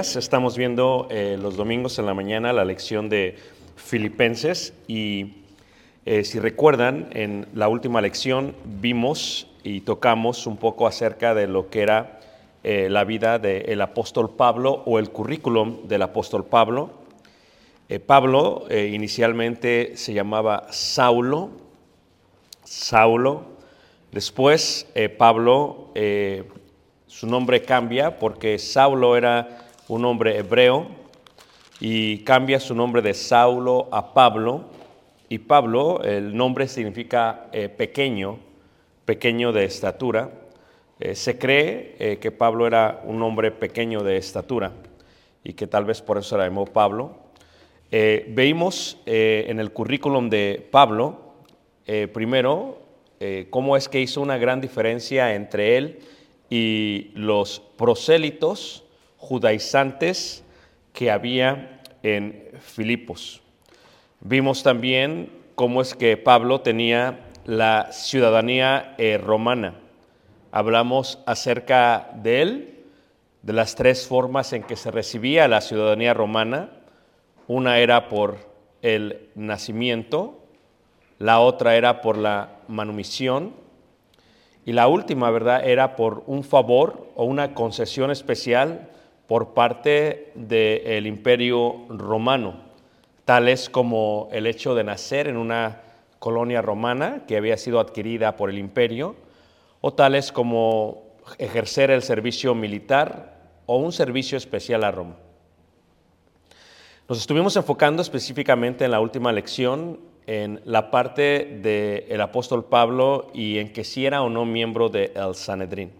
estamos viendo eh, los domingos en la mañana la lección de Filipenses y eh, si recuerdan, en la última lección vimos y tocamos un poco acerca de lo que era eh, la vida del apóstol Pablo o el currículum del apóstol Pablo. Pablo inicialmente se llamaba Saulo, Saulo. Después Pablo, su nombre cambia porque Saulo era un hombre hebreo y cambia su nombre de Saulo a Pablo. Y Pablo, el nombre significa eh, pequeño, pequeño de estatura. Eh, se cree eh, que Pablo era un hombre pequeño de estatura y que tal vez por eso se llamó Pablo. Veimos en el currículum de Pablo, primero, cómo es que hizo una gran diferencia entre él y los prosélitos judaizantes que había en Filipos. Vimos también cómo es que Pablo tenía la ciudadanía eh, romana. Hablamos acerca de él, de las tres formas en que se recibía la ciudadanía romana. Una era por el nacimiento, la otra era por la manumisión y la última, ¿verdad?, era por un favor o una concesión especial por parte del imperio romano, tales como el hecho de nacer en una colonia romana que había sido adquirida por el imperio, o tales como ejercer el servicio militar o un servicio especial a Roma. Nos estuvimos enfocando específicamente en la última lección en la parte del apóstol Pablo y en que si era o no miembro del Sanedrín.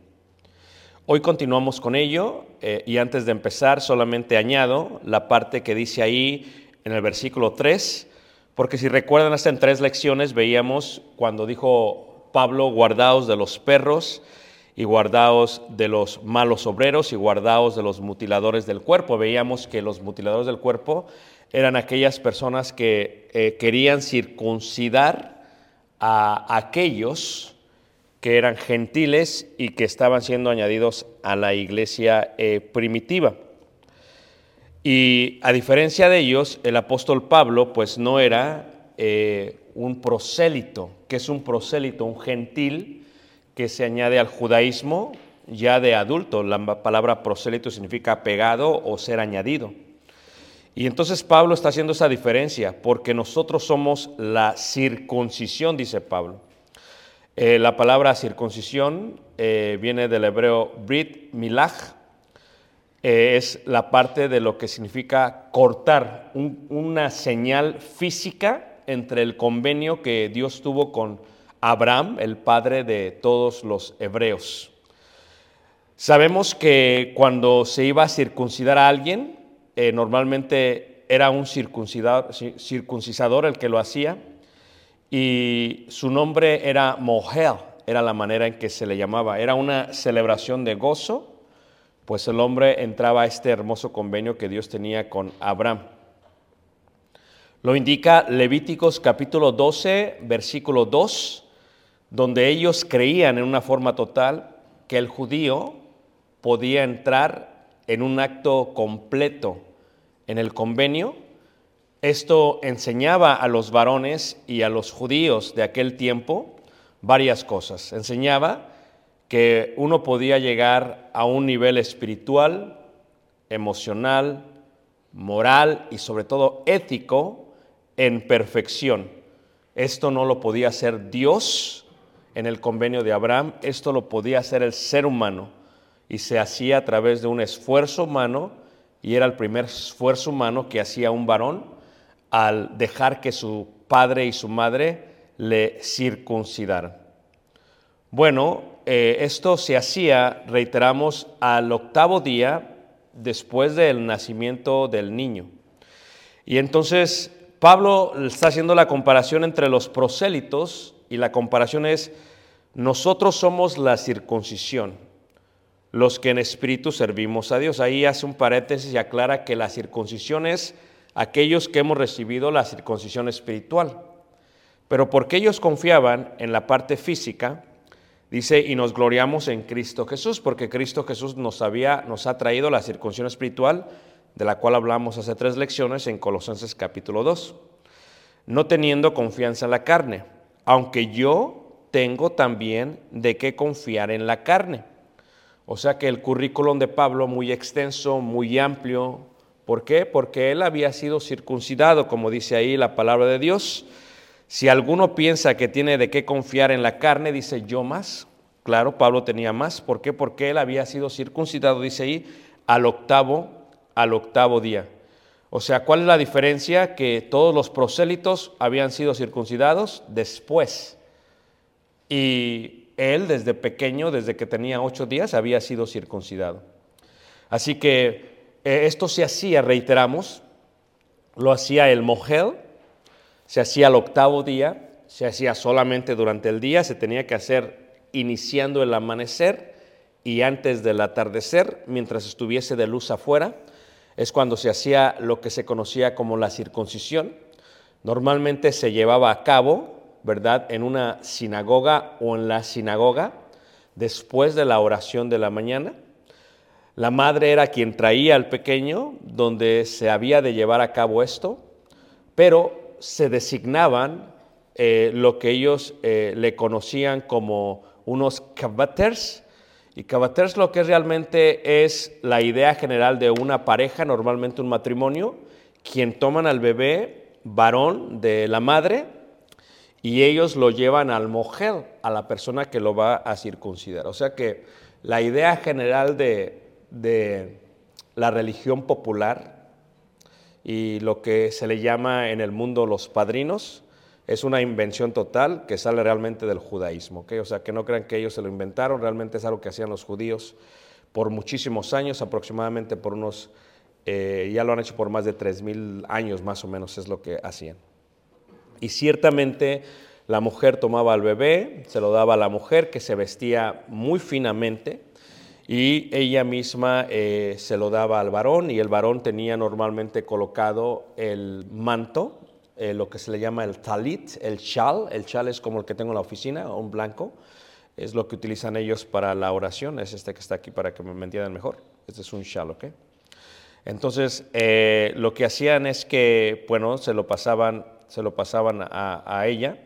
Hoy continuamos con ello eh, y antes de empezar solamente añado la parte que dice ahí en el versículo 3, porque si recuerdan hasta en tres lecciones veíamos cuando dijo Pablo, guardaos de los perros y guardaos de los malos obreros y guardaos de los mutiladores del cuerpo. Veíamos que los mutiladores del cuerpo eran aquellas personas que eh, querían circuncidar a aquellos que eran gentiles y que estaban siendo añadidos a la iglesia eh, primitiva. Y a diferencia de ellos, el apóstol Pablo pues no era eh, un prosélito. que es un prosélito? Un gentil que se añade al judaísmo ya de adulto. La palabra prosélito significa pegado o ser añadido. Y entonces Pablo está haciendo esa diferencia porque nosotros somos la circuncisión, dice Pablo. Eh, la palabra circuncisión eh, viene del hebreo Brit Milach, eh, es la parte de lo que significa cortar, un- una señal física entre el convenio que Dios tuvo con Abraham, el padre de todos los hebreos. Sabemos que cuando se iba a circuncidar a alguien, eh, normalmente era un circuncidador, ci- circuncisador el que lo hacía, y su nombre era Mohel, era la manera en que se le llamaba. Era una celebración de gozo, pues el hombre entraba a este hermoso convenio que Dios tenía con Abraham. Lo indica Levíticos capítulo 12, versículo 2, donde ellos creían en una forma total que el judío podía entrar en un acto completo en el convenio. Esto enseñaba a los varones y a los judíos de aquel tiempo varias cosas. Enseñaba que uno podía llegar a un nivel espiritual, emocional, moral y sobre todo ético en perfección. Esto no lo podía hacer Dios en el convenio de Abraham, esto lo podía hacer el ser humano y se hacía a través de un esfuerzo humano y era el primer esfuerzo humano que hacía un varón al dejar que su padre y su madre le circuncidaran. Bueno, eh, esto se hacía, reiteramos, al octavo día después del nacimiento del niño. Y entonces Pablo está haciendo la comparación entre los prosélitos y la comparación es, nosotros somos la circuncisión, los que en espíritu servimos a Dios. Ahí hace un paréntesis y aclara que la circuncisión es aquellos que hemos recibido la circuncisión espiritual. Pero porque ellos confiaban en la parte física, dice, y nos gloriamos en Cristo Jesús, porque Cristo Jesús nos, había, nos ha traído la circuncisión espiritual, de la cual hablamos hace tres lecciones en Colosenses capítulo 2, no teniendo confianza en la carne, aunque yo tengo también de qué confiar en la carne. O sea que el currículum de Pablo muy extenso, muy amplio. ¿Por qué? Porque él había sido circuncidado, como dice ahí la palabra de Dios. Si alguno piensa que tiene de qué confiar en la carne, dice yo más. Claro, Pablo tenía más. ¿Por qué? Porque él había sido circuncidado, dice ahí, al octavo, al octavo día. O sea, ¿cuál es la diferencia? Que todos los prosélitos habían sido circuncidados después. Y él desde pequeño, desde que tenía ocho días, había sido circuncidado. Así que eh, esto se hacía, reiteramos, lo hacía el mogel, se hacía al octavo día, se hacía solamente durante el día, se tenía que hacer iniciando el amanecer y antes del atardecer, mientras estuviese de luz afuera, es cuando se hacía lo que se conocía como la circuncisión. Normalmente se llevaba a cabo, ¿verdad?, en una sinagoga o en la sinagoga después de la oración de la mañana. La madre era quien traía al pequeño donde se había de llevar a cabo esto, pero se designaban eh, lo que ellos eh, le conocían como unos kavaters. Y kavaters lo que realmente es la idea general de una pareja, normalmente un matrimonio, quien toman al bebé varón de la madre y ellos lo llevan al mogel, a la persona que lo va a circuncidar. O sea que la idea general de, de la religión popular y lo que se le llama en el mundo los padrinos es una invención total que sale realmente del judaísmo. ¿ok? O sea, que no crean que ellos se lo inventaron, realmente es algo que hacían los judíos por muchísimos años, aproximadamente por unos, eh, ya lo han hecho por más de 3.000 años más o menos, es lo que hacían. Y ciertamente la mujer tomaba al bebé, se lo daba a la mujer que se vestía muy finamente y ella misma eh, se lo daba al varón y el varón tenía normalmente colocado el manto, eh, lo que se le llama el talit, el chal, el chal es como el que tengo en la oficina, un blanco, es lo que utilizan ellos para la oración, es este que está aquí para que me entiendan mejor, este es un chal, ¿ok? Entonces, eh, lo que hacían es que, bueno, se lo pasaban, se lo pasaban a, ella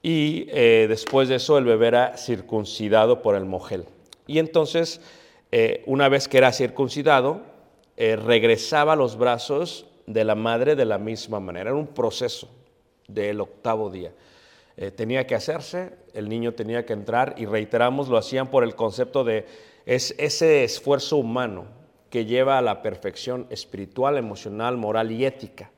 y después de eso el bebé era circuncidado por el mogel. Y entonces, eh, una vez que era circuncidado, eh, regresaba a los brazos de la madre de la misma manera. Era un proceso del octavo día. eh, tenía que hacerse, el niño tenía que entrar y reiteramos, lo hacían por el concepto de es ese esfuerzo humano que lleva a la perfección espiritual, emocional, moral y ética,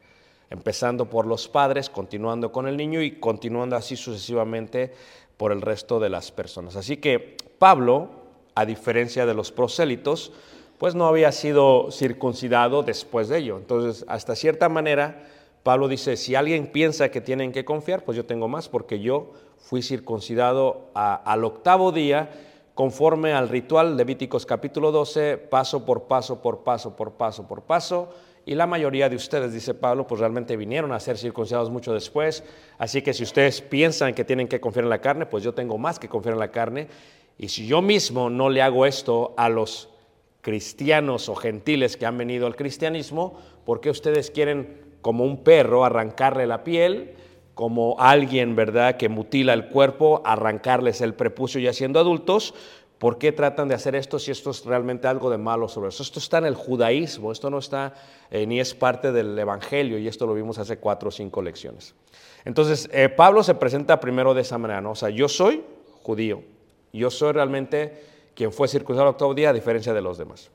empezando por los padres, continuando con el niño y continuando así sucesivamente por el resto de las personas. Así que Pablo, a diferencia de los prosélitos, pues no había sido circuncidado después de ello. Entonces, hasta cierta manera, Pablo dice, si alguien piensa que tienen que confiar, pues yo tengo más, porque yo fui circuncidado al octavo día, conforme al ritual Levíticos capítulo 12, paso por paso, por paso, por paso, por paso. Y la mayoría de ustedes, dice Pablo, pues realmente vinieron a ser circuncidados mucho después. Así que si ustedes piensan que tienen que confiar en la carne, pues yo tengo más que confiar en la carne. Y si yo mismo no le hago esto a los cristianos o gentiles que han venido al cristianismo, ¿por qué ustedes quieren como un perro arrancarle la piel, como alguien, ¿verdad?, que mutila el cuerpo, arrancarles el prepucio ya siendo adultos? ¿Por qué tratan de hacer esto si esto es realmente algo de malo sobre eso? Esto está en el judaísmo, esto no está eh, ni es parte del evangelio y esto lo vimos hace cuatro o cinco lecciones. Entonces, eh, Pablo se presenta primero de esa manera. O sea, yo soy judío, yo soy realmente quien fue circuncidado el octavo día a diferencia de los demás.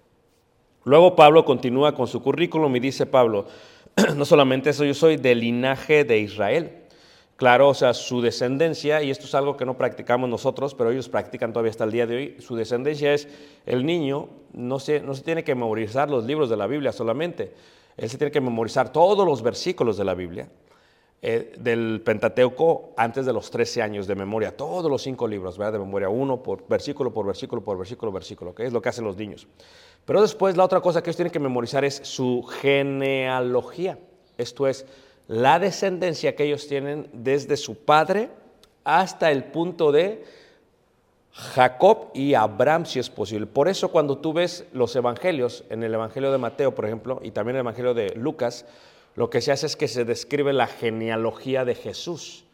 Luego Pablo continúa con su currículum y dice Pablo, no solamente eso, yo soy del linaje de Israel. Claro, o sea, su descendencia, y esto es algo que no practicamos nosotros, pero ellos practican todavía hasta el día de hoy, su descendencia es el niño, no se, no se tiene que memorizar los libros de la Biblia solamente, él se tiene que memorizar todos los versículos de la Biblia, eh, del Pentateuco antes de los 13 años de memoria, todos los cinco libros, ¿verdad? De memoria, uno por versículo, por versículo, por versículo, versículo, que es lo que hacen los niños. Pero después la otra cosa que ellos tienen que memorizar es su genealogía, esto es la descendencia que ellos tienen desde su padre hasta el punto de Jacob y Abraham, si es posible. Por eso cuando tú ves los evangelios, en el Evangelio de Mateo, por ejemplo, y también el Evangelio de Lucas, lo que se hace es que se describe la genealogía de Jesús.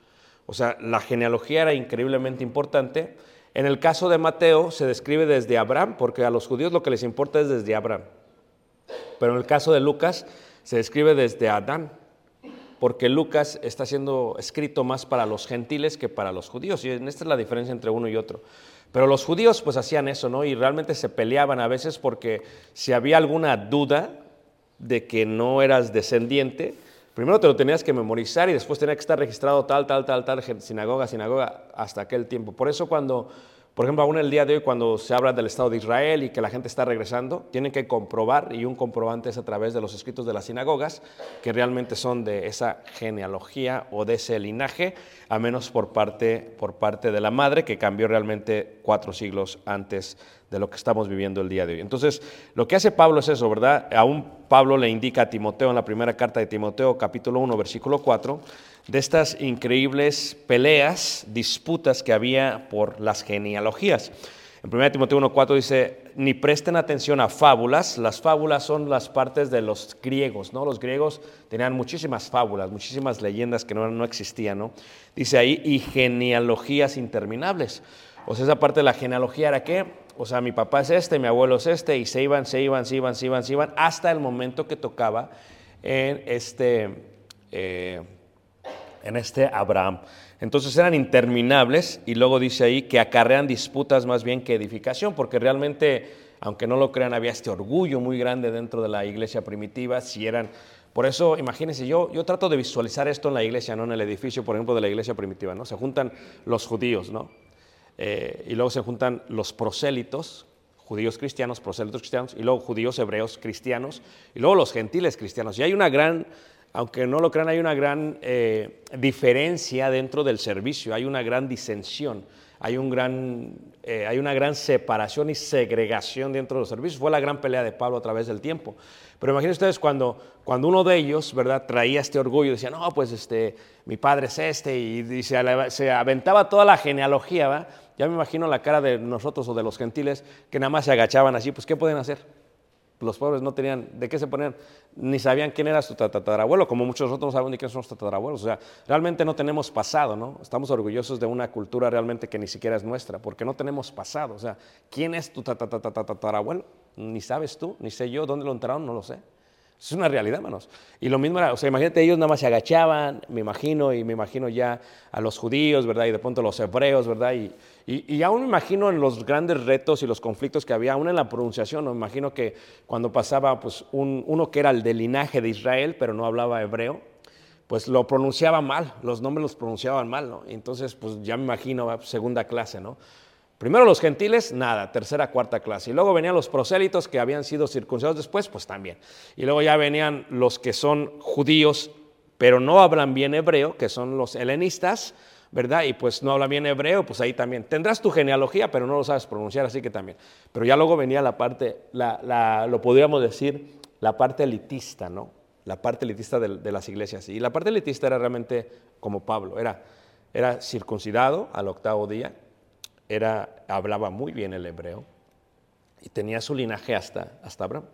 O sea, la genealogía era increíblemente importante. En el caso de Mateo se describe desde Abraham, porque a los judíos lo que les importa es desde Abraham. Pero en el caso de Lucas se describe desde Adán, porque Lucas está siendo escrito más para los gentiles que para los judíos. Y esta es la diferencia entre uno y otro. Pero los judíos pues hacían eso, ¿no? Y realmente se peleaban a veces porque si había alguna duda de que no eras descendiente, primero te lo tenías que memorizar y después tenía que estar registrado tal, tal, tal, tal, sinagoga, sinagoga, hasta aquel tiempo. Por eso cuando, por ejemplo, aún el día de hoy, cuando se habla del Estado de Israel y que la gente está regresando, tienen que comprobar, y un comprobante es a través de los escritos de las sinagogas, que realmente son de esa genealogía o de ese linaje, a menos por parte, por parte de la madre, que cambió realmente cuatro siglos antes de lo que estamos viviendo el día de hoy. Entonces, lo que hace Pablo es eso, ¿verdad? Aún Pablo le indica a Timoteo en la primera carta de Timoteo, capítulo 1, versículo 4, de estas increíbles peleas, disputas que había por las genealogías. En 1 Timoteo 1.4 dice, ni presten atención a fábulas. Las fábulas son las partes de los griegos, ¿no? Los griegos tenían muchísimas fábulas, muchísimas leyendas que no, no existían, ¿no? Dice ahí, y genealogías interminables. O sea, esa parte de la genealogía era que, o sea, mi papá es este, mi abuelo es este, y se iban, se iban, se iban, se iban, se iban, hasta el momento que tocaba en este, eh, en este Abraham. Entonces eran interminables y luego dice ahí que acarrean disputas más bien que edificación, porque realmente, aunque no lo crean, había este orgullo muy grande dentro de la iglesia primitiva, si eran... Por eso, imagínense, yo, yo trato de visualizar esto en la iglesia, no en el edificio, por ejemplo, de la iglesia primitiva, ¿no? Se juntan los judíos, ¿no? Eh, y luego se juntan los prosélitos, judíos cristianos, prosélitos cristianos, y luego judíos hebreos cristianos, y luego los gentiles cristianos. Y hay una gran, aunque no lo crean, hay una gran eh, diferencia dentro del servicio, hay una gran disensión, hay, un gran, eh, hay una gran separación y segregación dentro de los servicios. Fue la gran pelea de Pablo a través del tiempo. Pero imaginen ustedes cuando, cuando uno de ellos, ¿verdad?, traía este orgullo, decía, no, pues este, mi padre es este, y, se, se aventaba toda la genealogía. Ya me imagino la cara de nosotros o de los gentiles que nada más se agachaban así, pues ¿qué pueden hacer? Los pobres no tenían, ¿de qué se ponían? Ni sabían quién era su tatarabuelo, como muchos de nosotros no saben ni quiénes son sus tatarabuelos. O sea, realmente no tenemos pasado, ¿no? Estamos orgullosos de una cultura realmente que ni siquiera es nuestra, porque no tenemos pasado. O sea, ¿quién es tu tatarabuelo? Ni sabes tú, ni sé yo, ¿dónde lo enterraron? No lo sé. Es una realidad, hermanos. Y lo mismo era, o sea, imagínate, ellos nada más se agachaban, me imagino, y me imagino ya a los judíos, ¿verdad? Y de pronto los hebreos, ¿verdad? Y, y, y aún me imagino en los grandes retos y los conflictos que había, aún en la pronunciación, me imagino que cuando pasaba, pues, un- uno que era el del linaje de Israel, pero no hablaba hebreo, pues lo pronunciaba mal, los nombres los pronunciaban mal, ¿no? Entonces, pues ya me imagino, segunda clase, ¿no? Primero los gentiles, nada, tercera, cuarta clase. Y luego venían los prosélitos que habían sido circuncidados después, pues también. Y luego ya venían los que son judíos, pero no hablan bien hebreo, que son los helenistas, ¿verdad? Y pues no hablan bien hebreo, pues ahí también. Tendrás tu genealogía, pero no lo sabes pronunciar, así que también. Pero ya luego venía la parte, la, la- lo podríamos decir, la parte elitista, ¿no? La parte elitista de, de las iglesias. Y la parte elitista era realmente como Pablo, era, era circuncidado al octavo día, era, hablaba muy bien el hebreo y tenía su linaje hasta, hasta Abraham.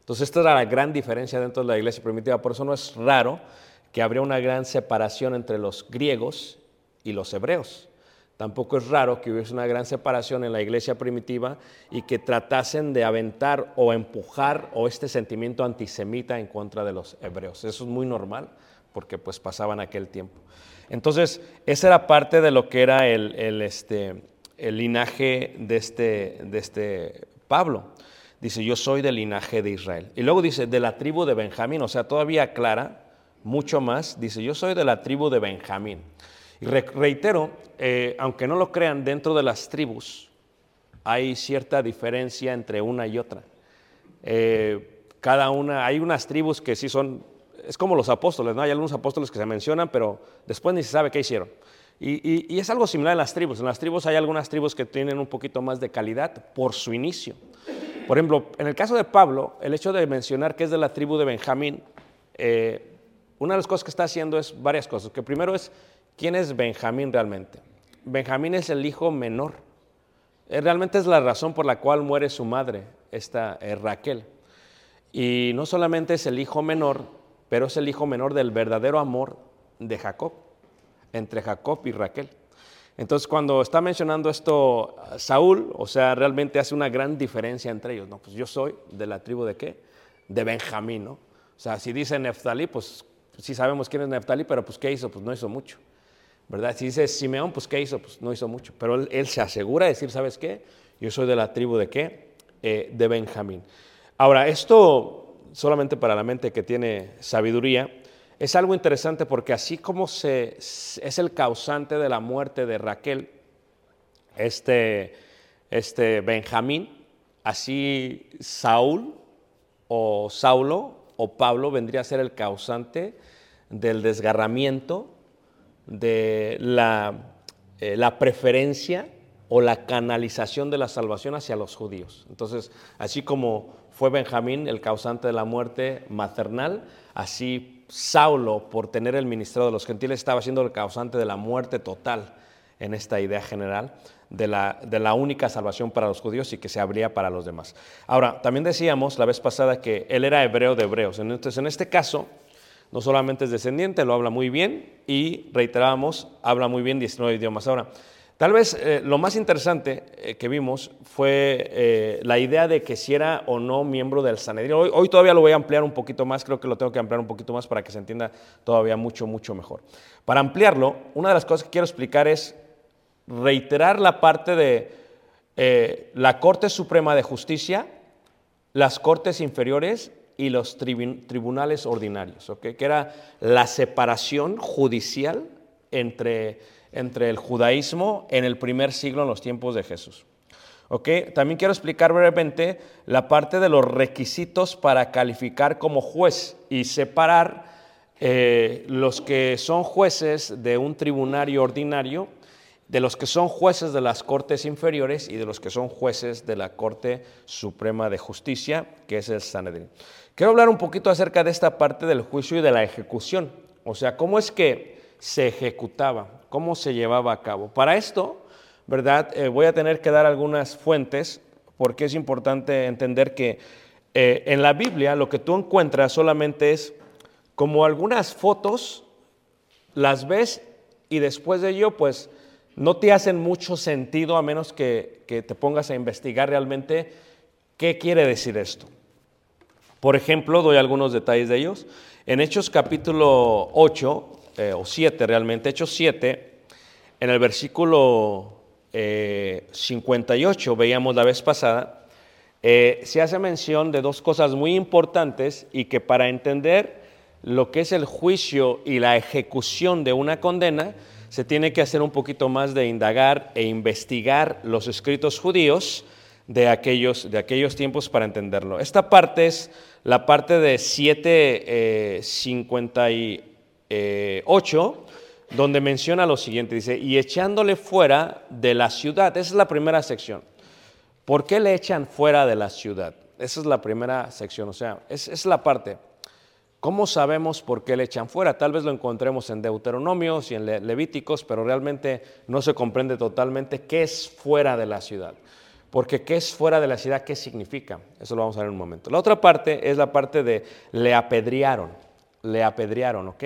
Entonces esta era la gran diferencia dentro de la iglesia primitiva. Por eso no es raro que habría una gran separación entre los griegos y los hebreos. Tampoco es raro que hubiese una gran separación en la iglesia primitiva y que tratasen de aventar o empujar o este sentimiento antisemita en contra de los hebreos. Eso es muy normal porque pues pasaban aquel tiempo. Entonces, esa era parte de lo que era el, el, este, el linaje de este, de este Pablo. Dice, yo soy del linaje de Israel. Y luego dice, de la tribu de Benjamín, o sea, todavía aclara mucho más. Dice, yo soy de la tribu de Benjamín. Y re- reitero, eh, aunque no lo crean, dentro de las tribus hay cierta diferencia entre una y otra. Eh, cada una, hay unas tribus que sí son, es como los apóstoles, ¿no? Hay algunos apóstoles que se mencionan, pero después ni se sabe qué hicieron. Y es algo similar en las tribus. En las tribus hay algunas tribus que tienen un poquito más de calidad por su inicio. Por ejemplo, en el caso de Pablo, el hecho de mencionar que es de la tribu de Benjamín, eh, una de las cosas que está haciendo es varias cosas. Que primero es, ¿quién es Benjamín realmente? Benjamín es el hijo menor. Eh, Realmente es la razón por la cual muere su madre, esta eh, Raquel. Y no solamente es el hijo menor, pero es el hijo menor del verdadero amor de Jacob, entre Jacob y Raquel. Entonces, cuando está mencionando esto a Saúl, o sea, realmente hace una gran diferencia entre ellos. No, pues yo soy de la tribu de qué? De Benjamín, ¿no? O sea, si dice Neftalí, pues sí sabemos quién es Neftalí, pero pues ¿qué hizo? Pues no hizo mucho. ¿Verdad? Si dice Simeón, pues ¿qué hizo? Pues no hizo mucho. Pero él, él se asegura de decir, ¿sabes qué? Yo soy de la tribu de qué? Eh, de Benjamín. Ahora, esto solamente para la mente que tiene sabiduría, es algo interesante porque así como se, es el causante de la muerte de Raquel, este, este Benjamín, así Saúl o Saulo o Pablo vendría a ser el causante del desgarramiento de la, eh, la preferencia o la canalización de la salvación hacia los judíos. Entonces, así como fue Benjamín el causante de la muerte maternal, así Saulo, por tener el ministerio de los gentiles, estaba siendo el causante de la muerte total en esta idea general de la, de la única salvación para los judíos y que se abría para los demás. Ahora, también decíamos la vez pasada que él era hebreo de hebreos. Entonces, en este caso, no solamente es descendiente, lo habla muy bien y reiterábamos, habla muy bien 19 idiomas. Ahora, tal vez eh, lo más interesante eh, que vimos fue eh, la idea de que si era o no miembro del Sanedrín. Hoy, hoy todavía lo voy a ampliar un poquito más, creo que lo tengo que ampliar un poquito más para que se entienda todavía mucho, mucho mejor. Para ampliarlo, una de las cosas que quiero explicar es reiterar la parte de la Corte Suprema de Justicia, las Cortes Inferiores y los tribu- tribunales ordinarios, ¿ok? que era la separación judicial entre, entre el judaísmo en el primer siglo, en los tiempos de Jesús. ¿ok? También quiero explicar brevemente la parte de los requisitos para calificar como juez y separar eh, los que son jueces de un tribunario ordinario de los que son jueces de las cortes inferiores y de los que son jueces de la Corte Suprema de Justicia, que es el Sanedrín. Quiero hablar un poquito acerca de esta parte del juicio y de la ejecución, o sea, cómo es que se ejecutaba, cómo se llevaba a cabo. Para esto, ¿verdad? Eh, voy a tener que dar algunas fuentes porque es importante entender que eh, en la Biblia lo que tú encuentras solamente es como algunas fotos, las ves y después de ello, pues no te hacen mucho sentido a menos que, que te pongas a investigar realmente qué quiere decir esto. Por ejemplo, doy algunos detalles de ellos. En Hechos capítulo 8, eh, o 7 realmente, Hechos 7, en el versículo eh, 58, veíamos la vez pasada, eh, se hace mención de dos cosas muy importantes y que para entender lo que es el juicio y la ejecución de una condena, se tiene que hacer un poquito más de indagar e investigar los escritos judíos de aquellos, de aquellos tiempos para entenderlo. Esta parte es la parte de 758, donde menciona lo siguiente, dice, y echándole fuera de la ciudad, esa es la primera sección. ¿Por qué le echan fuera de la ciudad? Esa es la primera sección, o sea, es, es la parte. ¿Cómo sabemos por qué le echan fuera? Tal vez lo encontremos en Deuteronomios y en Le- Levíticos, pero realmente no se comprende totalmente qué es fuera de la ciudad. Porque qué es fuera de la ciudad, qué significa. Eso lo vamos a ver en un momento. La otra parte es la parte de le apedrearon. Le apedrearon, ¿ok?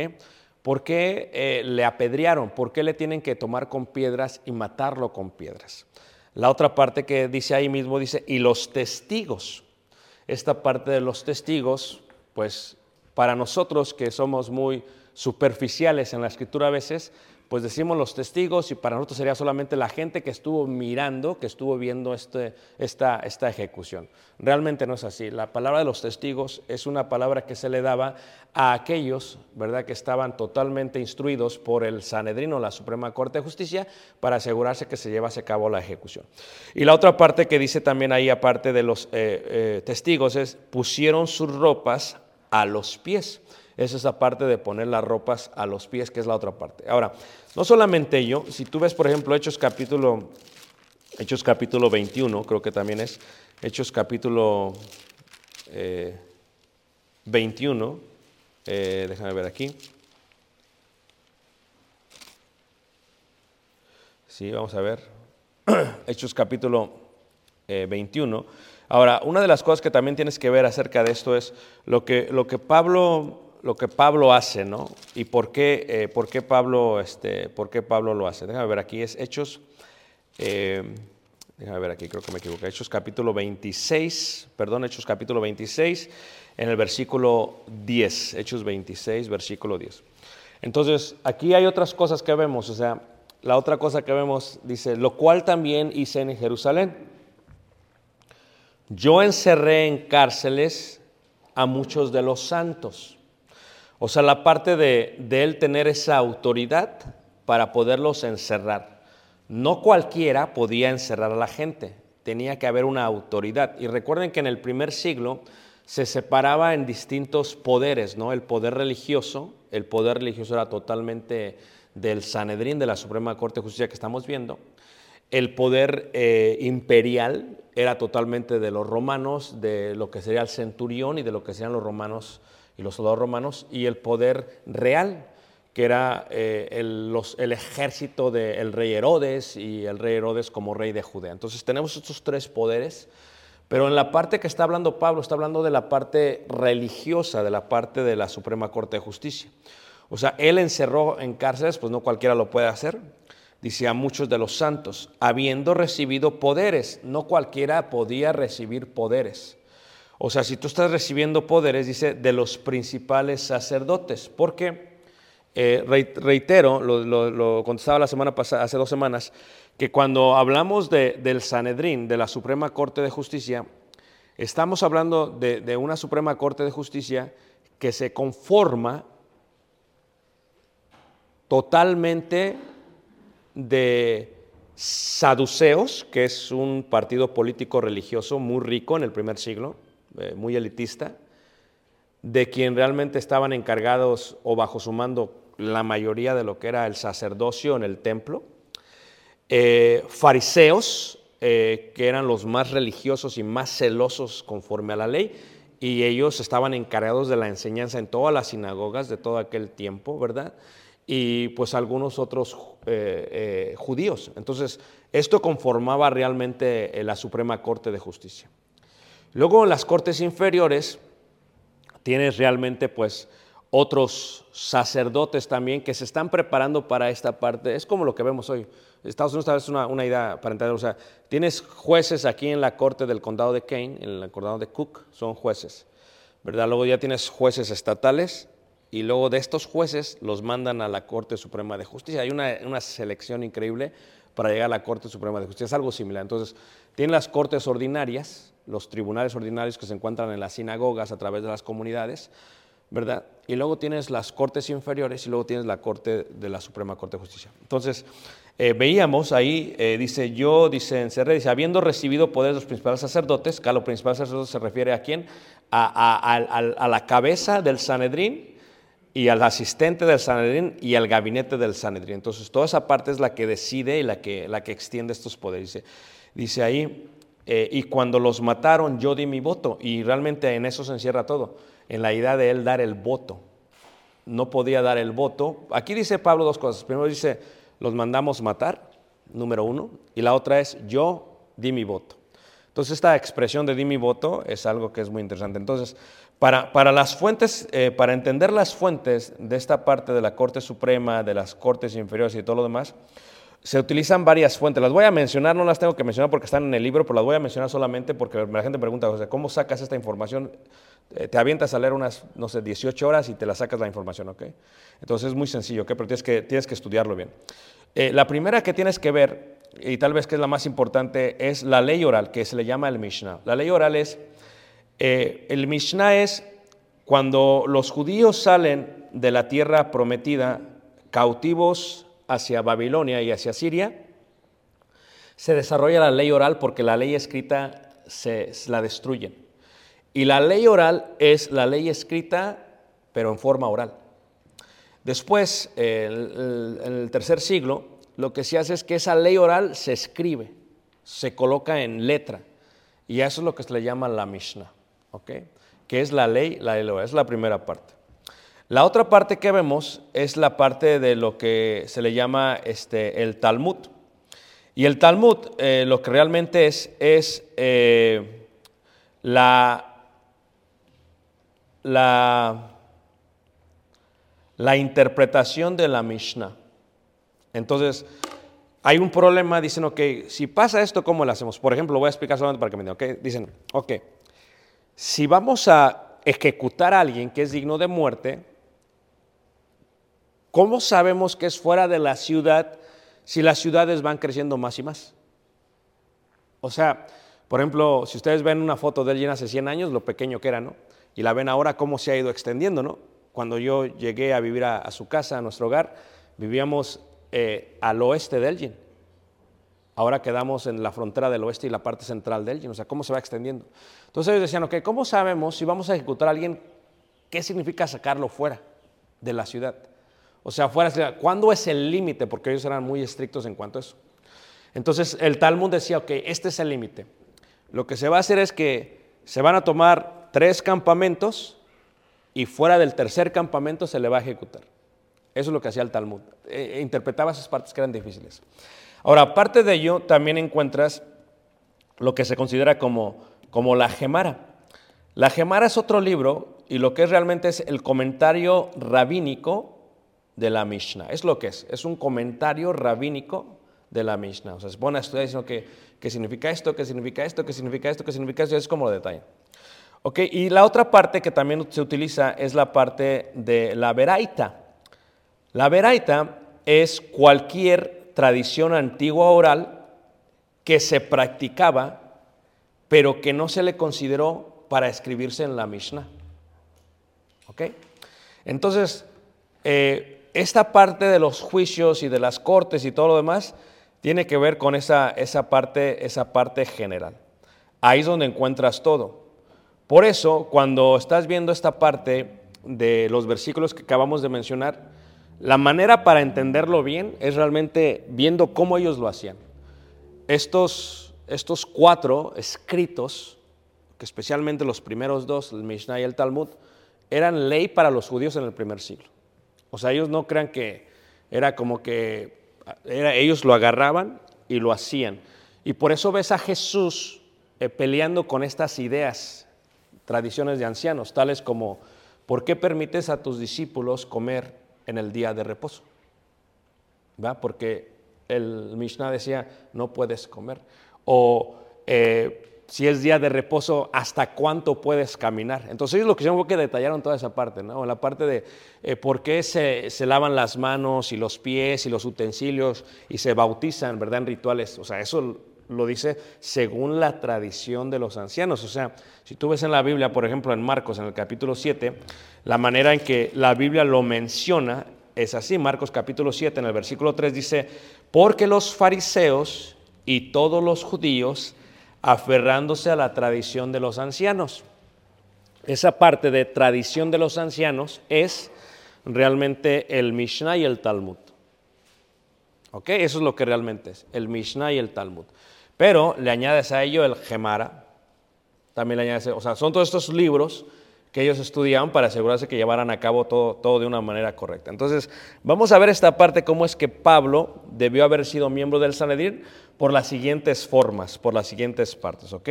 ¿Por qué eh, le apedrearon? ¿Por qué le tienen que tomar con piedras y matarlo con piedras? La otra parte que dice ahí mismo dice, y los testigos. Esta parte de los testigos, pues para nosotros que somos muy superficiales en la escritura a veces, pues decimos los testigos y para nosotros sería solamente la gente que estuvo mirando, que estuvo viendo este, esta, esta ejecución. Realmente no es así. La palabra de los testigos es una palabra que se le daba a aquellos, ¿verdad?, que estaban totalmente instruidos por el Sanedrino, la Suprema Corte de Justicia, para asegurarse que se llevase a cabo la ejecución. Y la otra parte que dice también ahí, aparte de los eh, eh, testigos, es pusieron sus ropas a los pies. Es esa parte de poner las ropas a los pies, que es la otra parte. Ahora, no solamente ello, si tú ves, por ejemplo, Hechos capítulo, Hechos capítulo 21, creo que también es, Hechos capítulo eh, 21, eh, déjame ver aquí. Sí, vamos a ver. Hechos capítulo eh, 21. Ahora, una de las cosas que también tienes que ver acerca de esto es lo que, lo que, Pablo, lo que Pablo hace, ¿no? Y por qué, eh, por qué, Pablo, este, por qué Pablo lo hace. Déjame ver aquí, es Hechos, eh, déjame ver aquí, creo que me equivoqué. Hechos capítulo 26, perdón, Hechos capítulo 26, en el versículo 10. Hechos 26, versículo 10. Entonces, aquí hay otras cosas que vemos, o sea, la otra cosa que vemos dice, lo cual también hice en Jerusalén. Yo encerré en cárceles a muchos de los santos. O sea, la parte de, de, él tener esa autoridad para poderlos encerrar. No cualquiera podía encerrar a la gente, tenía que haber una autoridad. Y recuerden que en el primer siglo se separaba en distintos poderes, ¿no? El poder religioso, el poder religioso era totalmente del Sanedrín, de la Suprema Corte de Justicia que estamos viendo. El poder eh, imperial era totalmente de los romanos, de lo que sería el centurión y de lo que serían los romanos y los soldados romanos, y el poder real, que era eh, el, el, ejército del rey Herodes y el rey Herodes como rey de Judea. Entonces tenemos estos tres poderes, pero en la parte que está hablando Pablo, está hablando de la parte religiosa, de la parte de la Suprema Corte de Justicia. O sea, él encerró en cárceles, pues no cualquiera lo puede hacer, dice a muchos de los santos, habiendo recibido poderes, no cualquiera podía recibir poderes. O sea, si tú estás recibiendo poderes, dice, de los principales sacerdotes, porque, eh, reitero, lo, contestaba la semana pasada, hace dos semanas, que cuando hablamos de, del Sanedrín, de la Suprema Corte de Justicia, estamos hablando de una Suprema Corte de Justicia que se conforma totalmente de saduceos, que es un partido político religioso muy rico en el primer siglo, eh, muy elitista, de quien realmente estaban encargados o bajo su mando la mayoría de lo que era el sacerdocio en el templo, eh, fariseos, eh, que eran los más religiosos y más celosos conforme a la ley, y ellos estaban encargados de la enseñanza en todas las sinagogas de todo aquel tiempo, ¿verdad? y pues algunos otros judíos. Entonces, esto conformaba realmente la Suprema Corte de Justicia. Luego, en las cortes inferiores, tienes realmente pues otros sacerdotes también que se están preparando para esta parte. Es como lo que vemos hoy. Estados Unidos es una, idea para entender. O sea, tienes jueces aquí en la corte del condado de Kane, en el condado de Cook, son jueces. ¿verdad? Luego ya tienes jueces estatales y luego de estos jueces los mandan a la Corte Suprema de Justicia. Hay una, una selección increíble para llegar a la Corte Suprema de Justicia. Es algo similar. Entonces, tienen las cortes ordinarias, los tribunales ordinarios que se encuentran en las sinagogas a través de las comunidades, ¿verdad? Y luego tienes las cortes inferiores y luego tienes la Corte de la Suprema Corte de Justicia. Entonces, eh, veíamos ahí, eh, dice yo, dice encerré, dice, habiendo recibido poder de los principales sacerdotes, que a los principales sacerdotes se refiere a quién? A, a- a- a la cabeza del Sanedrín y al asistente del Sanedrín y al gabinete del Sanedrín. Entonces, toda esa parte es la que decide y la que, la que extiende estos poderes. Dice, dice ahí, eh, y cuando los mataron, yo di mi voto. Y realmente en eso se encierra todo, en la idea de él dar el voto. No podía dar el voto. Aquí dice Pablo dos cosas. Primero dice, los mandamos matar, número uno. Y la otra es, yo di mi voto. Entonces, esta expresión de di mi voto es algo que es muy interesante. Entonces, para, para las fuentes, eh, para entender las fuentes de esta parte de la Corte Suprema, de las Cortes Inferiores y todo lo demás, se utilizan varias fuentes. Las voy a mencionar, no las tengo que mencionar porque están en el libro, pero las voy a mencionar solamente porque la gente pregunta, o ¿cómo sacas esta información? Eh, te avientas a leer unas, no sé, 18 horas y te la sacas la información, ¿ok? Entonces es muy sencillo, ¿ok? Pero tienes que, tienes que estudiarlo bien. Eh, la primera que tienes que ver, y tal vez que es la más importante, es la ley oral, que se le llama el Mishnah. La ley oral es, eh, el Mishnah es cuando los judíos salen de la tierra prometida, cautivos hacia Babilonia y hacia Siria, se desarrolla la ley oral porque la ley escrita se, la destruyen. Y la ley oral es la ley escrita, pero en forma oral. Después, en el tercer siglo, lo que se hace es que esa ley oral se escribe, se coloca en letra. Y eso es lo que se le llama la Mishnah, ¿ok? Que es la ley, la ley oral, es la primera parte. La otra parte que vemos es la parte de lo que se le llama este, el Talmud. Y el Talmud eh, lo que realmente es es eh, la, la, la interpretación de la Mishnah. Entonces, hay un problema, dicen, ok, si pasa esto, ¿cómo lo hacemos? Por ejemplo, lo voy a explicar solamente para que me entiendan, ok, dicen, ok, si vamos a ejecutar a alguien que es digno de muerte, ¿cómo sabemos que es fuera de la ciudad si las ciudades van creciendo más y más? O sea, por ejemplo, si ustedes ven una foto de él hace 100 años, lo pequeño que era, ¿no? Y la ven ahora cómo se ha ido extendiendo, ¿no? Cuando yo llegué a vivir a, a su casa, a nuestro hogar, vivíamos eh, al oeste de Elgin. Ahora quedamos en la frontera del oeste y la parte central de Elgin, o sea, cómo se va extendiendo. Entonces ellos decían, ok, ¿cómo sabemos si vamos a ejecutar a alguien, qué significa sacarlo fuera de la ciudad? O sea, fuera, ¿cuándo es el límite? Porque ellos eran muy estrictos en cuanto a eso. Entonces el Talmud decía, ok, este es el límite. Lo que se va a hacer es que se van a tomar tres campamentos y fuera del tercer campamento se le va a ejecutar. Eso es lo que hacía el Talmud. Eh, interpretaba esas partes que eran difíciles. Ahora, aparte de ello, también encuentras lo que se considera como, como la Gemara. La Gemara es otro libro y lo que es realmente es el comentario rabínico de la Mishnah. Es lo que es, es un comentario rabínico de la Mishnah. O sea, se pone a estudiar diciendo que, qué significa esto, qué significa esto, qué significa esto, qué significa esto, es como lo detallan. Ok, y la otra parte que también se utiliza es la parte de la veraita. La veraita es cualquier tradición antigua oral que se practicaba, pero que no se le consideró para escribirse en la Mishnah. ¿Ok? Entonces, eh, esta parte de los juicios y de las cortes y todo lo demás tiene que ver con esa, esa, parte, esa parte general. Ahí es donde encuentras todo. Por eso, cuando estás viendo esta parte de los versículos que acabamos de mencionar, la manera para entenderlo bien es realmente viendo cómo ellos lo hacían. Estos, estos cuatro escritos, que especialmente los primeros dos, el Mishnah y el Talmud, eran ley para los judíos en el primer siglo. O sea, ellos no crean que era como que era, ellos lo agarraban y lo hacían. Y por eso ves a Jesús eh, peleando con estas ideas, tradiciones de ancianos, tales como, ¿por qué permites a tus discípulos comer en el día de reposo? ¿Va? Porque el Mishnah decía, no puedes comer. O, eh, si es día de reposo, hasta cuánto puedes caminar. Entonces ellos lo que hicieron fue que detallaron toda esa parte, ¿no? La parte de eh, por qué se, se, lavan las manos y los pies y los utensilios y se bautizan, ¿verdad? En rituales. O sea, eso lo dice según la tradición de los ancianos. O sea, si tú ves en la Biblia, por ejemplo, en Marcos, en el capítulo 7, la manera en que la Biblia lo menciona es así. Marcos capítulo 7, en el versículo 3 dice, porque los fariseos y todos los judíos aferrándose a la tradición de los ancianos. Esa parte de tradición de los ancianos es realmente el Mishnah y el Talmud. ¿Ok? Eso es lo que realmente es, el Mishnah y el Talmud. Pero le añades a ello el Gemara, también le añades, o sea, son todos estos libros que ellos estudiaban para asegurarse que llevaran a cabo todo, todo de una manera correcta. Entonces, vamos a ver esta parte, cómo es que Pablo debió haber sido miembro del Sanedrín por las siguientes formas, por las siguientes partes, ¿ok?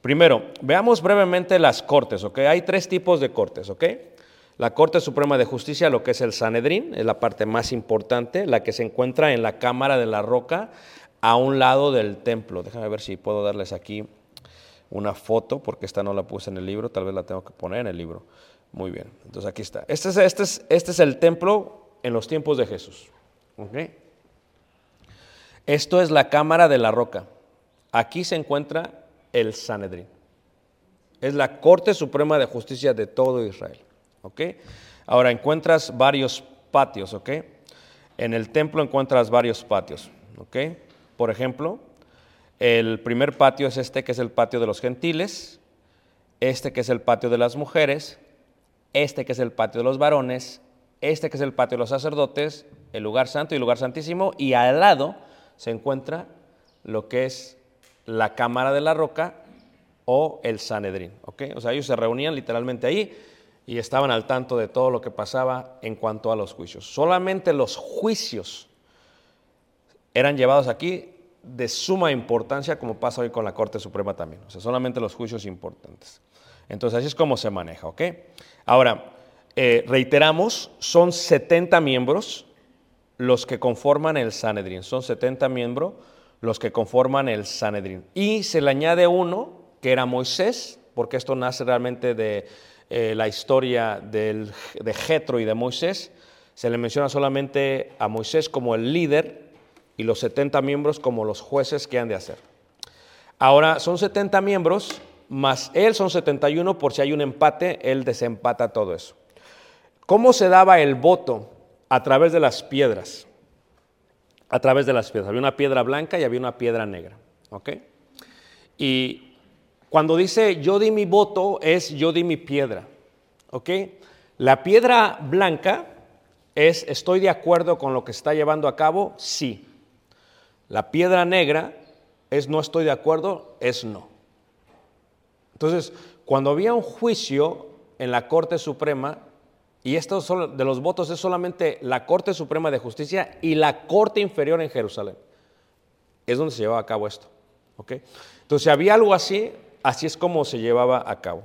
Primero, veamos brevemente las cortes, ¿ok? Hay tres tipos de cortes, ¿ok? La Corte Suprema de Justicia, lo que es el Sanedrín, es la parte más importante, la que se encuentra en la Cámara de la Roca, a un lado del templo. Déjame ver si puedo darles aquí una foto, porque esta no la puse en el libro, tal vez la tengo que poner en el libro. Muy bien, entonces aquí está. Este es, este es, este es el templo en los tiempos de Jesús. ¿ok? Esto es la cámara de la roca. Aquí se encuentra el Sanedrín. Es la Corte Suprema de Justicia de todo Israel. ¿ok? Ahora encuentras varios patios, ¿ok? En el templo encuentras varios patios, ¿ok? Por ejemplo, el primer patio es este que es el patio de los gentiles, este que es el patio de las mujeres, este que es el patio de los varones, este que es el patio de los sacerdotes, el lugar santo y el lugar santísimo, y al lado se encuentra lo que es la cámara de la roca o el Sanedrín. ¿ok? O sea, ellos se reunían literalmente ahí y estaban al tanto de todo lo que pasaba en cuanto a los juicios. Solamente los juicios eran llevados aquí de suma importancia, como pasa hoy con la Corte Suprema también. O sea, solamente los juicios importantes. Entonces, así es como se maneja, ¿ok? Ahora, eh, reiteramos, son 70 miembros los que conforman el Sanedrín. Son 70 miembros los que conforman el Sanedrín. Y se le añade uno, que era Moisés, porque esto nace realmente de eh, la historia del, de Jetro y de Moisés, se le menciona solamente a Moisés como el líder y los 70 miembros como los jueces que han de hacer. Ahora, son 70 miembros, más él son 71 por si hay un empate, él desempata todo eso. ¿Cómo se daba el voto? A través de las piedras. A través de las piedras. Había una piedra blanca y había una piedra negra. ¿Ok? Y cuando dice yo di mi voto es yo di mi piedra. ¿Ok? La piedra blanca es estoy de acuerdo con lo que está llevando a cabo, sí. La piedra negra es no estoy de acuerdo, es no. Entonces, cuando había un juicio en la Corte Suprema, y esto de los votos es solamente la Corte Suprema de Justicia y la Corte Inferior en Jerusalén, es donde se llevaba a cabo esto. ¿ok? Entonces, si había algo así, Así es como se llevaba a cabo.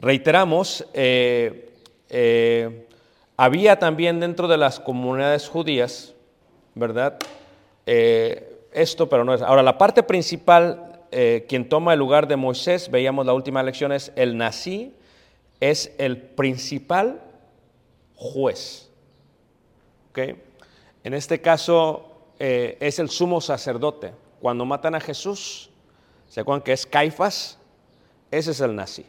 Reiteramos, eh, eh, había también dentro de las comunidades judías, ¿verdad? Eh, esto, pero no es. Ahora, la parte principal, quien toma el lugar de Moisés, veíamos la última lección, es el nací, es el principal juez. ¿Ok? En este caso, es el sumo sacerdote. Cuando matan a Jesús, ¿se acuerdan que es Caifás? Ese es el nazi.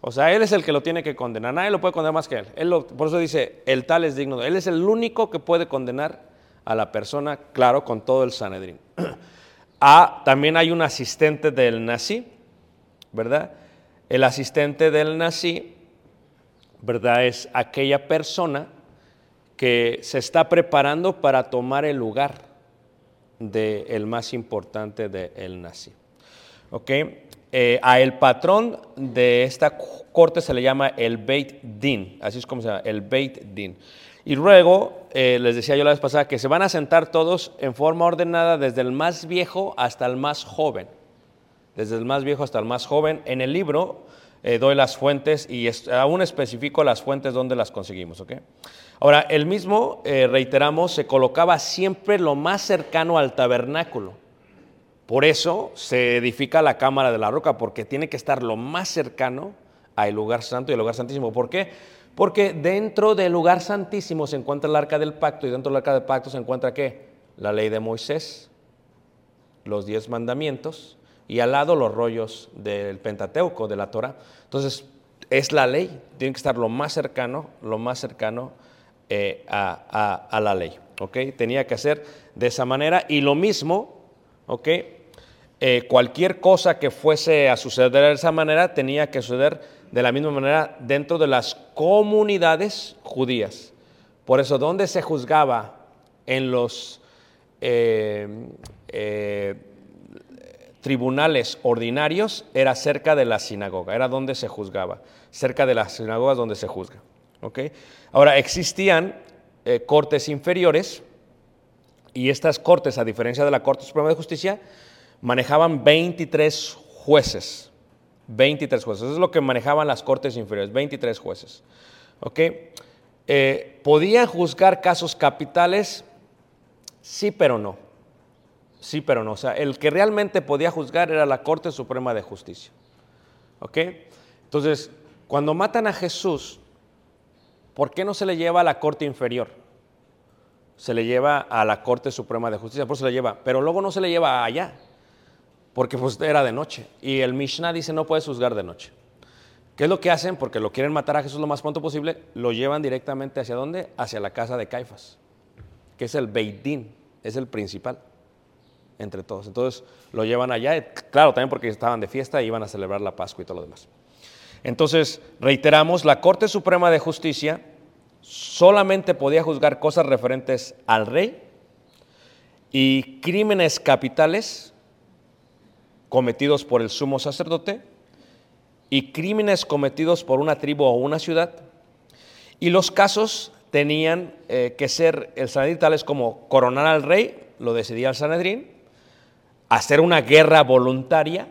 O sea, él es el que lo tiene que condenar. Nadie lo puede condenar más que él. él por eso dice, el tal es digno. Él es el único que puede condenar a la persona, claro, con todo el Sanedrín. ah, también hay un asistente del nazi, ¿verdad? El asistente del nazi, ¿verdad? Es aquella persona que se está preparando para tomar el lugar del más importante del nazi. ¿Ok? Eh, a el patrón de esta corte se le llama el Beit Din, así es como se llama, el Beit Din. Y luego, eh, les decía yo la vez pasada, que se van a sentar todos en forma ordenada desde el más viejo hasta el más joven. Desde el más viejo hasta el más joven. En el libro eh, doy las fuentes y aún especifico las fuentes donde las conseguimos. Ahora, el mismo, reiteramos, se colocaba siempre lo más cercano al tabernáculo Por eso se edifica la cámara de la roca, porque tiene que estar lo más cercano al lugar santo y al lugar santísimo. ¿Por qué? Porque dentro del lugar santísimo se encuentra el arca del pacto y dentro del arca del pacto se encuentra qué? La ley de Moisés, los diez mandamientos y al lado los rollos del Pentateuco, de la Torah. Entonces, es la ley, tiene que estar lo más cercano, lo más cercano eh, a, a- la ley. ¿ok? Tenía que ser de esa manera y lo mismo, ¿ok? Eh, cualquier cosa que fuese a suceder de esa manera tenía que suceder de la misma manera dentro de las comunidades judías. Por eso, ¿dónde se juzgaba en los eh, tribunales ordinarios? Era cerca de la sinagoga, era donde se juzgaba, cerca de las sinagogas donde se juzga. Ahora, existían eh, cortes inferiores y estas cortes, a diferencia de la Corte Suprema de Justicia, manejaban 23 jueces. 23 jueces. Eso es lo que manejaban las cortes inferiores, 23 jueces. Eh, ¿Podían juzgar casos capitales? Sí, pero no. Sí, pero no. O sea, el que realmente podía juzgar era la Corte Suprema de Justicia. ¿Ok? Entonces, cuando matan a Jesús, ¿por qué no se le lleva a la Corte Inferior? Se le lleva a la Corte Suprema de Justicia, por eso se le lleva, pero luego no se le lleva allá, porque pues era de noche. Y el Mishnah dice no puedes juzgar de noche. ¿Qué es lo que hacen? Porque lo quieren matar a Jesús lo más pronto posible, lo llevan directamente hacia dónde? Hacia la casa de Caifás, que es el Beit Din, es el principal entre todos. Entonces lo llevan allá, claro, también porque estaban de fiesta y iban a celebrar la Pascua y todo lo demás. Entonces, reiteramos, la Corte Suprema de Justicia solamente podía juzgar cosas referentes al rey y crímenes capitales cometidos por el sumo sacerdote y crímenes cometidos por una tribu o una ciudad. Y los casos tenían eh, que ser el Sanedrín tales como coronar al rey, lo decidía el Sanedrín, hacer una guerra voluntaria,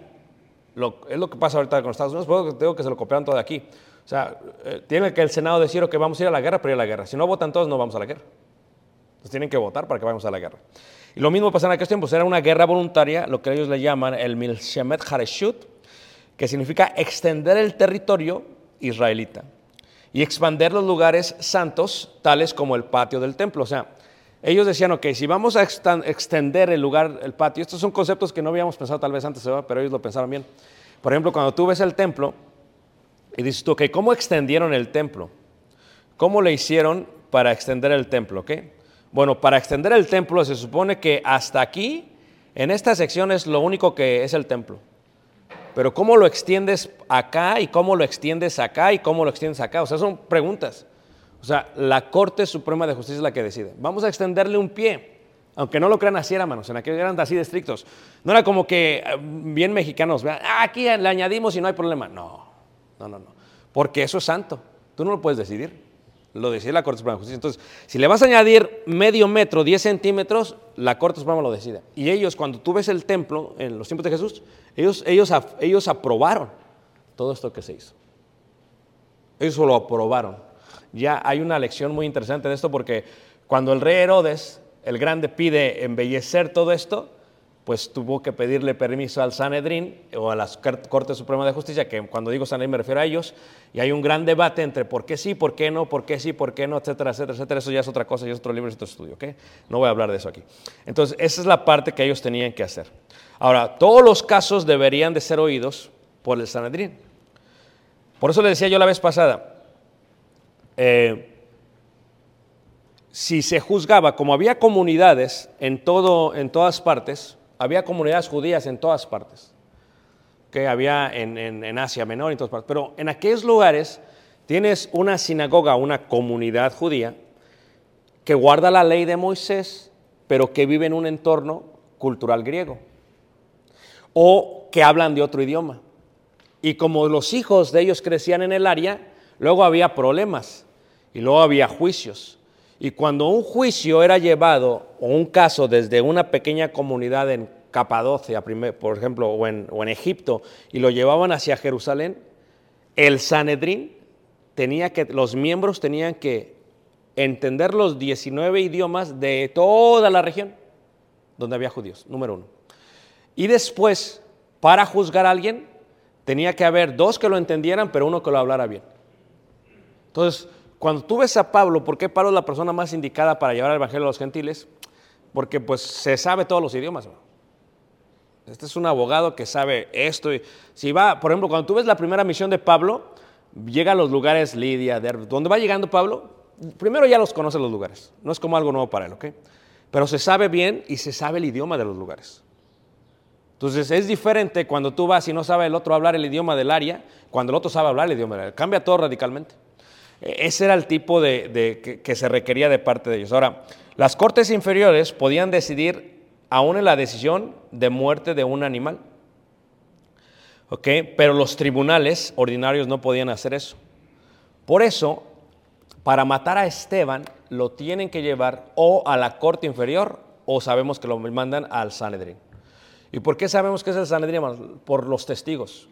lo- es lo que pasa ahorita con Estados Unidos, por eso tengo que se lo copiaron todo de aquí. O sea, eh, tiene que el Senado decir que vamos a ir a la guerra, pero ir a la guerra. Si no votan todos, no vamos a la guerra. Entonces tienen que votar para que vayamos a la guerra. Y lo mismo pasaba en aquellos tiempos, era una guerra voluntaria, lo que ellos le llaman el Milshemet Hareshut, que significa extender el territorio israelita y expander los lugares santos, tales como el patio del templo. O sea, ellos decían, ok, si vamos a extender el lugar, el patio, estos son conceptos que no habíamos pensado tal vez antes, pero ellos lo pensaron bien. Por ejemplo, cuando tú ves el templo y dices tú, ok, ¿cómo extendieron el templo? ¿Cómo le hicieron para extender el templo? ok? Bueno, para extender el templo se supone que hasta aquí, en esta sección es lo único que es el templo. Pero ¿cómo lo extiendes acá y cómo lo extiendes acá y cómo lo extiendes acá? O sea, son preguntas. O sea, la Corte Suprema de Justicia es la que decide. Vamos a extenderle un pie. Aunque no lo crean así, hermanos, en aquellos eran así de estrictos. No era como que eh, bien mexicanos, vean, "Ah, aquí le añadimos y no hay problema. No, no, no, no. Porque eso es santo. Tú no lo puedes decidir. Lo decide la Corte Suprema de Justicia. Entonces, si le vas a añadir medio metro, 10 centímetros, la Corte Suprema lo decide. Y ellos, cuando tú ves el templo en los tiempos de Jesús, ellos, ellos, ellos aprobaron todo esto que se hizo. Ellos lo aprobaron. Ya hay una lección muy interesante de esto porque cuando el rey Herodes, el grande, pide embellecer todo esto, pues tuvo que pedirle permiso al Sanedrín o a la Corte Suprema de Justicia, que cuando digo Sanedrín me refiero a ellos, y hay un gran debate entre por qué sí, por qué no, por qué sí, por qué no, etcétera, etcétera, etcétera. Eso ya es otra cosa, ya es otro libro, es otro estudio, ¿ok? No voy a hablar de eso aquí. Entonces, esa es la parte que ellos tenían que hacer. Ahora, todos los casos deberían de ser oídos por el Sanedrín. Por eso le decía yo la vez pasada, eh, si se juzgaba, como había comunidades en, todo, en todas partes, había comunidades judías en todas partes, que había en, Asia Menor en pero en aquellos lugares tienes una sinagoga, una comunidad judía, que guarda la ley de Moisés, pero que vive en un entorno cultural griego, o que hablan de otro idioma. Y como los hijos de ellos crecían en el área, luego había problemas y luego había juicios. Y cuando un juicio era llevado, o un caso desde una pequeña comunidad en Capadocia, por ejemplo, o en, o en Egipto, y lo llevaban hacia Jerusalén, el Sanedrín tenía que, los miembros tenían que entender los 19 idiomas de toda la región donde había judíos, número uno. Y después, para juzgar a alguien, tenía que haber dos que lo entendieran, pero uno que lo hablara bien. Entonces, cuando tú ves a Pablo, ¿por qué Pablo es la persona más indicada para llevar el Evangelio a los gentiles? Porque pues se sabe todos los idiomas. Este es un abogado que sabe esto. Y si va, por ejemplo, cuando tú ves la primera misión de Pablo, llega a los lugares Lidia, Derbe, donde va llegando Pablo, primero ya los conoce los lugares. No es como algo nuevo para él, ¿ok? Pero se sabe bien y se sabe el idioma de los lugares. Entonces es diferente cuando tú vas y no sabe el otro hablar el idioma del área, cuando el otro sabe hablar el idioma del área. Cambia todo radicalmente. Ese era el tipo de, que, que se requería de parte de ellos. Ahora, las cortes inferiores podían decidir aún en la decisión de muerte de un animal. ¿Ok? Pero los tribunales ordinarios no podían hacer eso. Por eso, para matar a Esteban, lo tienen que llevar o a la corte inferior o sabemos que lo mandan al Sanedrín. ¿Y por qué sabemos que es el Sanedrín? Por los testigos.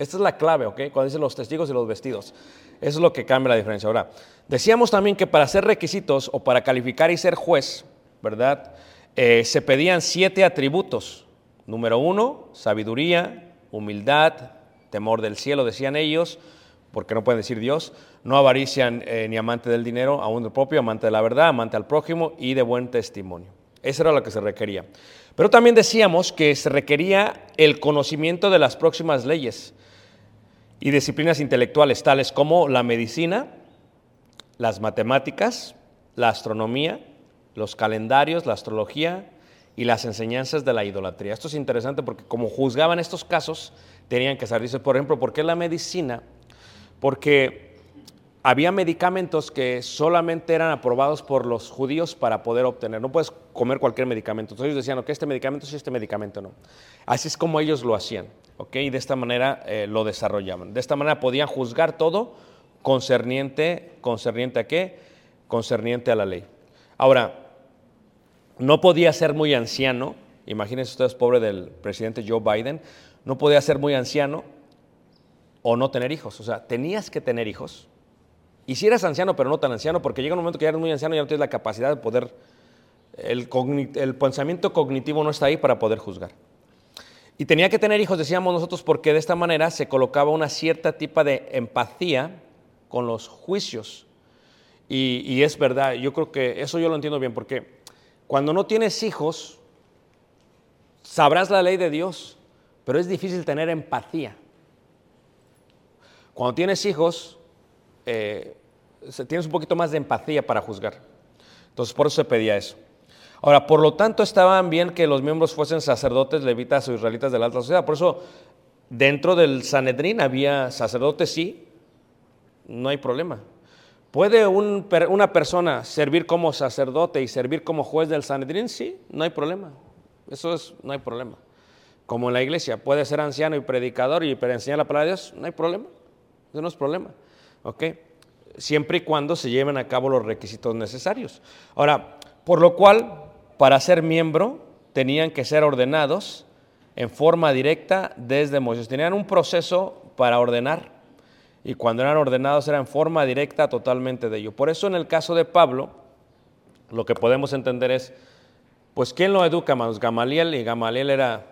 Esta es la clave, ¿ok? Cuando dicen los testigos y los vestidos. Eso es lo que cambia la diferencia. Ahora, decíamos también que para hacer requisitos o para calificar y ser juez, ¿verdad? Eh, se pedían siete atributos. Número uno, sabiduría, humildad, temor del cielo, decían ellos, porque no pueden decir Dios, no avarician eh, ni amante del dinero, aún del propio, amante de la verdad, amante al prójimo y de buen testimonio. Eso era lo que se requería. Pero también decíamos que se requería el conocimiento de las próximas leyes y disciplinas intelectuales, tales como la medicina, las matemáticas, la astronomía, los calendarios, la astrología y las enseñanzas de la idolatría. Esto es interesante porque como juzgaban estos casos, tenían que dice, por ejemplo, ¿por qué la medicina? Porque había medicamentos que solamente eran aprobados por los judíos para poder obtener. No puedes comer cualquier medicamento. Entonces ellos decían, ok, este medicamento sí, este medicamento no. Así es como ellos lo hacían, ok, y de esta manera eh, lo desarrollaban. De esta manera podían juzgar todo concerniente, concerniente a qué? Concerniente a la ley. Ahora, no podía ser muy anciano, imagínense ustedes, pobre del presidente Joe Biden, no podía ser muy anciano o no tener hijos. O sea, tenías que tener hijos. Y si eras anciano, pero no tan anciano, porque llega un momento que ya eres muy anciano y ya no tienes la capacidad de poder, el, el pensamiento cognitivo no está ahí para poder juzgar. Y tenía que tener hijos, decíamos nosotros, porque de esta manera se colocaba una cierta tipo de empatía con los juicios. Y, y es verdad, yo creo que eso yo lo entiendo bien, porque cuando no tienes hijos, sabrás la ley de Dios, pero es difícil tener empatía. Cuando tienes hijos, eh, tienes un poquito más de empatía para juzgar. Entonces, por eso se pedía eso. Ahora, por lo tanto, estaban bien que los miembros fuesen sacerdotes, levitas o israelitas de la alta sociedad. Por eso, dentro del Sanedrín había sacerdotes, sí, no hay problema. ¿Puede un una persona servir como sacerdote y servir como juez del Sanedrín? Sí, no hay problema. Eso es, no hay problema. Como en la iglesia, puede ser anciano y predicador y enseñar la palabra de Dios, no hay problema. Eso no es problema. ¿Ok? Siempre y cuando se lleven a cabo los requisitos necesarios. Ahora, por lo cual, para ser miembro, tenían que ser ordenados en forma directa desde Moisés. Tenían un proceso para ordenar y cuando eran ordenados era en forma directa totalmente de ello. Por eso en el caso de Pablo, lo que podemos entender es, pues ¿quién lo educa, hermanos? Gamaliel, y Gamaliel era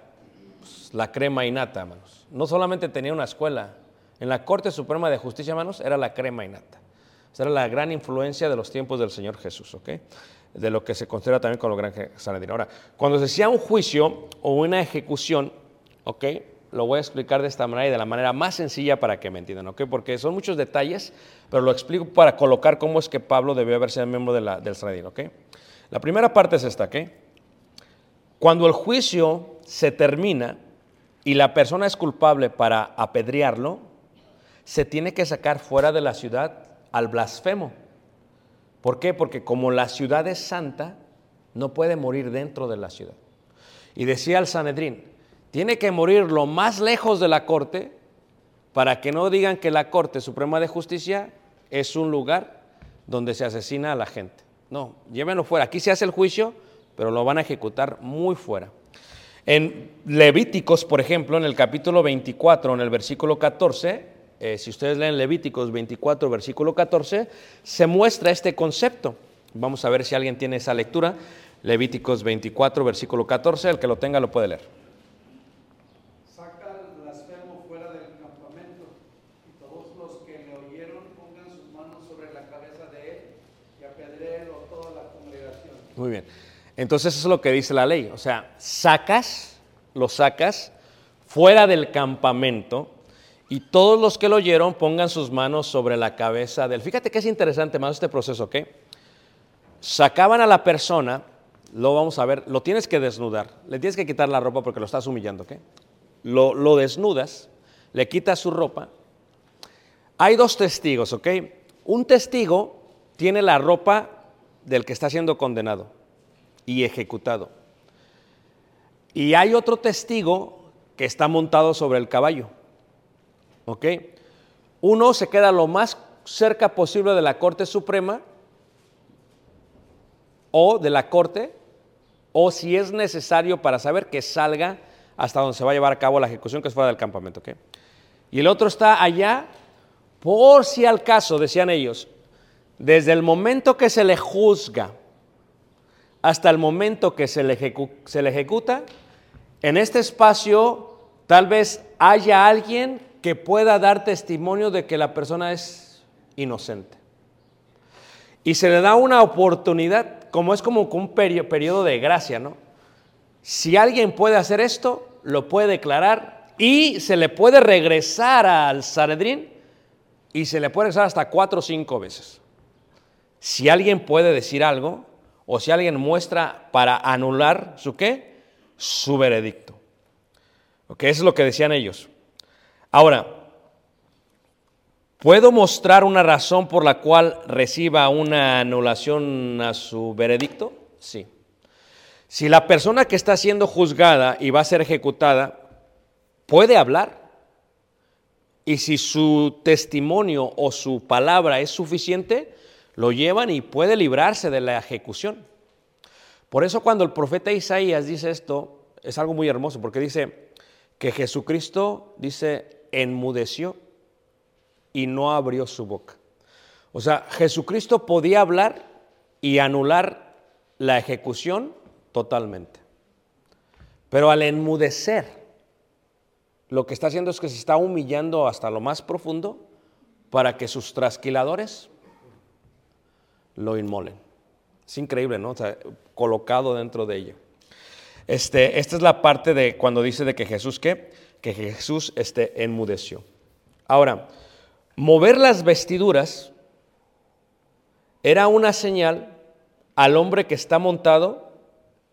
pues, la crema innata, hermanos. No solamente tenía una escuela, en la Corte Suprema de Justicia, hermanos, era la crema innata. Esa era la gran influencia de los tiempos del Señor Jesús, ¿ok? De lo que se considera también con los gran Sanedrín. Ahora, cuando se hacía un juicio o una ejecución, ¿ok? Lo voy a explicar de esta manera y de la manera más sencilla para que me entiendan, ¿ok? Porque son muchos detalles, pero lo explico para colocar cómo es que Pablo debió haber sido miembro del Sanedrín, ¿ok? La primera parte es esta, ¿ok? Cuando el juicio se termina y la persona es culpable para apedrearlo, se tiene que sacar fuera de la ciudad al blasfemo. ¿Por qué? Porque como la ciudad es santa, no puede morir dentro de la ciudad. Y decía el Sanedrín, tiene que morir lo más lejos de la corte para que no digan que la Corte Suprema de Justicia es un lugar donde se asesina a la gente. No, llévenlo fuera. Aquí se hace el juicio, pero lo van a ejecutar muy fuera. En Levíticos, por ejemplo, en el capítulo 24, en el versículo 14, eh, si ustedes leen Levíticos 24, versículo 14, se muestra este concepto. Vamos a ver si alguien tiene esa lectura. Levíticos 24, versículo 14, el que lo tenga lo puede leer. Saca al blasfemo fuera del campamento y todos los que le oyeron pongan sus manos sobre la cabeza de él y toda la congregación. Muy bien. Entonces eso es lo que dice la ley, o sea, sacas, lo sacas fuera del campamento y todos los que lo oyeron pongan sus manos sobre la cabeza del... Fíjate que es interesante más este proceso, ¿ok? Sacaban a la persona, lo vamos a ver, lo tienes que desnudar, le tienes que quitar la ropa porque lo estás humillando, ¿ok? Lo, lo desnudas, le quitas su ropa. Hay dos testigos, ¿ok? Un testigo tiene la ropa del que está siendo condenado y ejecutado. Y hay otro testigo que está montado sobre el caballo. ¿Ok? Uno se queda lo más cerca posible de la Corte Suprema o de la Corte, o si es necesario para saber que salga hasta donde se va a llevar a cabo la ejecución, que es fuera del campamento. ¿ok? Y el otro está allá, por si al caso, decían ellos, desde el momento que se le juzga hasta el momento que se le, se le ejecuta, en este espacio tal vez haya alguien que pueda dar testimonio de que la persona es inocente. Y se le da una oportunidad, como es como un perio- periodo de gracia, ¿no? Si alguien puede hacer esto, lo puede declarar y se le puede regresar al Sanedrín y se le puede regresar hasta cuatro o cinco veces. Si alguien puede decir algo o si alguien muestra para anular su qué, su veredicto. Ok, eso es lo que decían ellos. Ahora, ¿puedo mostrar una razón por la cual reciba una anulación a su veredicto? Sí. Si la persona que está siendo juzgada y va a ser ejecutada puede hablar, y si su testimonio o su palabra es suficiente, lo llevan y puede librarse de la ejecución. Por eso cuando el profeta Isaías dice esto, es algo muy hermoso, porque dice que Jesucristo, dice, enmudeció y no abrió su boca. O sea, Jesucristo podía hablar y anular la ejecución totalmente. Pero al enmudecer, lo que está haciendo es que se está humillando hasta lo más profundo para que sus trasquiladores lo inmolen. Es increíble, ¿no? O sea, colocado dentro de ella. Este, esta es la parte de cuando dice de que Jesús, ¿qué? Que Jesús este, enmudeció. Ahora, mover las vestiduras era una señal al hombre que está montado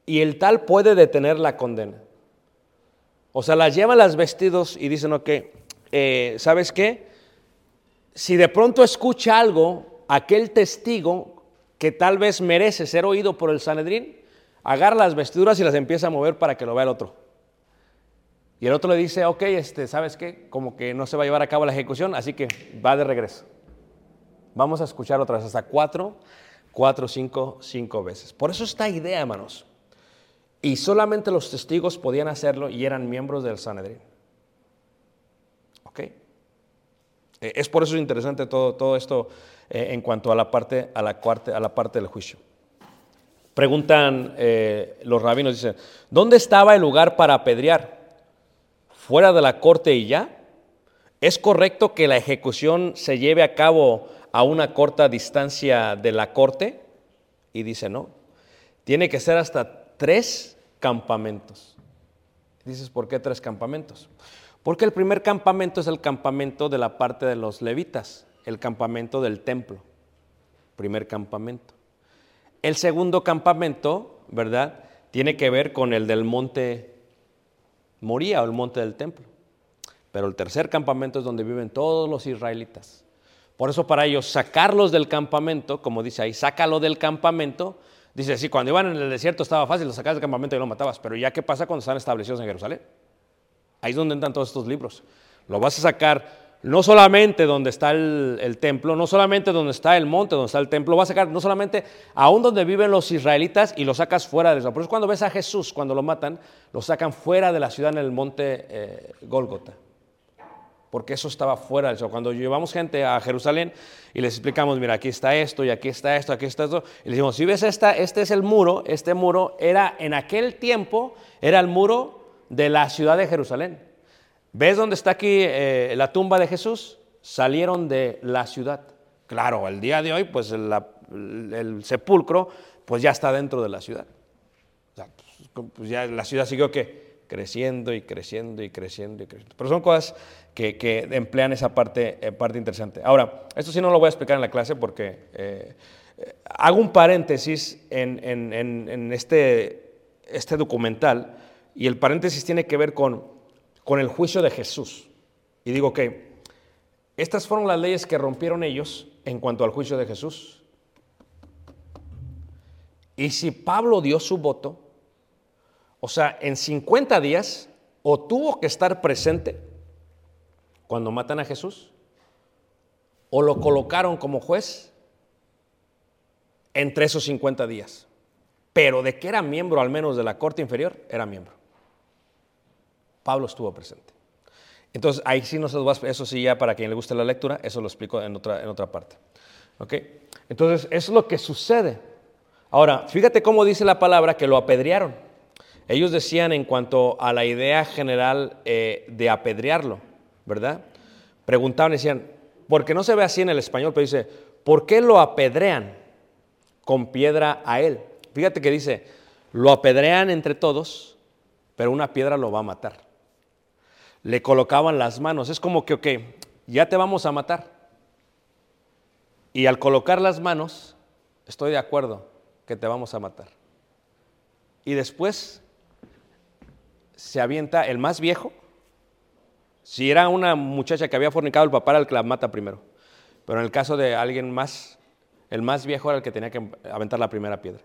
y el tal puede detener la condena. O sea, las llevan las vestidos y dicen, ok, eh, ¿sabes qué? Si de pronto escucha algo, aquel testigo que tal vez merece ser oído por el Sanedrín, agarra las vestiduras y las empieza a mover para que lo vea el otro. Y el otro le dice, ok, este, ¿sabes qué? Como que no se va a llevar a cabo la ejecución, así que va de regreso. Vamos a escuchar otras hasta cuatro, cuatro, cinco, cinco veces. Por eso esta idea, hermanos. Y solamente los testigos podían hacerlo y eran miembros del Sanedrín. ¿Ok? Eh, Es por eso interesante todo, todo esto eh, en cuanto a la, parte, a, la a la parte del juicio. Preguntan eh, los rabinos, dicen, ¿dónde estaba el lugar para apedrear? ¿Fuera de la corte y ya? ¿Es correcto que la ejecución se lleve a cabo a una corta distancia de la corte? Y dice, no, tiene que ser hasta tres campamentos. Dices, ¿por qué tres campamentos? Porque el primer campamento es el campamento de la parte de los levitas, el campamento del templo, primer campamento. El segundo campamento, ¿verdad? Tiene que ver con el del monte Moría el monte del templo. Pero el tercer campamento es donde viven todos los israelitas. Por eso para ellos sacarlos del campamento, como dice ahí, sácalo del campamento, dice, sí, cuando iban en el desierto estaba fácil, lo sacabas del campamento y lo matabas, pero ya qué pasa cuando están establecidos en Jerusalén? Ahí es donde entran todos estos libros. Lo vas a sacar no solamente donde está el, templo, no solamente donde está el monte, donde está el templo, lo vas a sacar no solamente aún donde viven los israelitas y lo sacas fuera de eso. Por eso cuando ves a Jesús, cuando lo matan, lo sacan fuera de la ciudad en el monte eh, Gólgota porque eso estaba fuera de eso. Cuando llevamos gente a Jerusalén y les explicamos, mira, aquí está esto y aquí está esto, aquí está esto, y les decimos, si ves esta, este es el muro, este muro era en aquel tiempo, era el muro de la ciudad de Jerusalén. ¿Ves dónde está aquí eh, la tumba de Jesús? Salieron de la ciudad. Claro, el día de hoy, pues el, sepulcro pues ya está dentro de la ciudad. O sea, pues, pues ya la ciudad siguió que creciendo y creciendo y creciendo y creciendo. Pero son cosas que, que emplean esa parte, eh, parte interesante. Ahora, esto sí no lo voy a explicar en la clase porque eh, hago un paréntesis en, en- en- en este, este documental y el paréntesis tiene que ver con, con el juicio de Jesús. Y digo que estas fueron las leyes que rompieron ellos en cuanto al juicio de Jesús. Y si Pablo dio su voto, o sea, en 50 días, o tuvo que estar presente cuando matan a Jesús, o lo colocaron como juez entre esos 50 días. Pero de que era miembro al menos de la corte inferior, era miembro. Pablo estuvo presente. Entonces, ahí sí no se eso sí ya para quien le guste la lectura, eso lo explico en otra, en otra parte. ¿Ok? Entonces, es lo que sucede. Ahora, fíjate cómo dice la palabra que lo apedrearon. Ellos decían en cuanto a la idea general eh, de apedrearlo, ¿verdad? Preguntaban y decían, porque no se ve así en el español, pero dice, ¿por qué lo apedrean con piedra a él? Fíjate que dice, lo apedrean entre todos, pero una piedra lo va a matar le colocaban las manos. Es como que, ok, ya te vamos a matar. Y al colocar las manos, estoy de acuerdo que te vamos a matar. Y después se avienta el más viejo. Si era una muchacha que había fornicado, el papá era el que la mata primero. Pero en el caso de alguien más, el más viejo era el que tenía que aventar la primera piedra.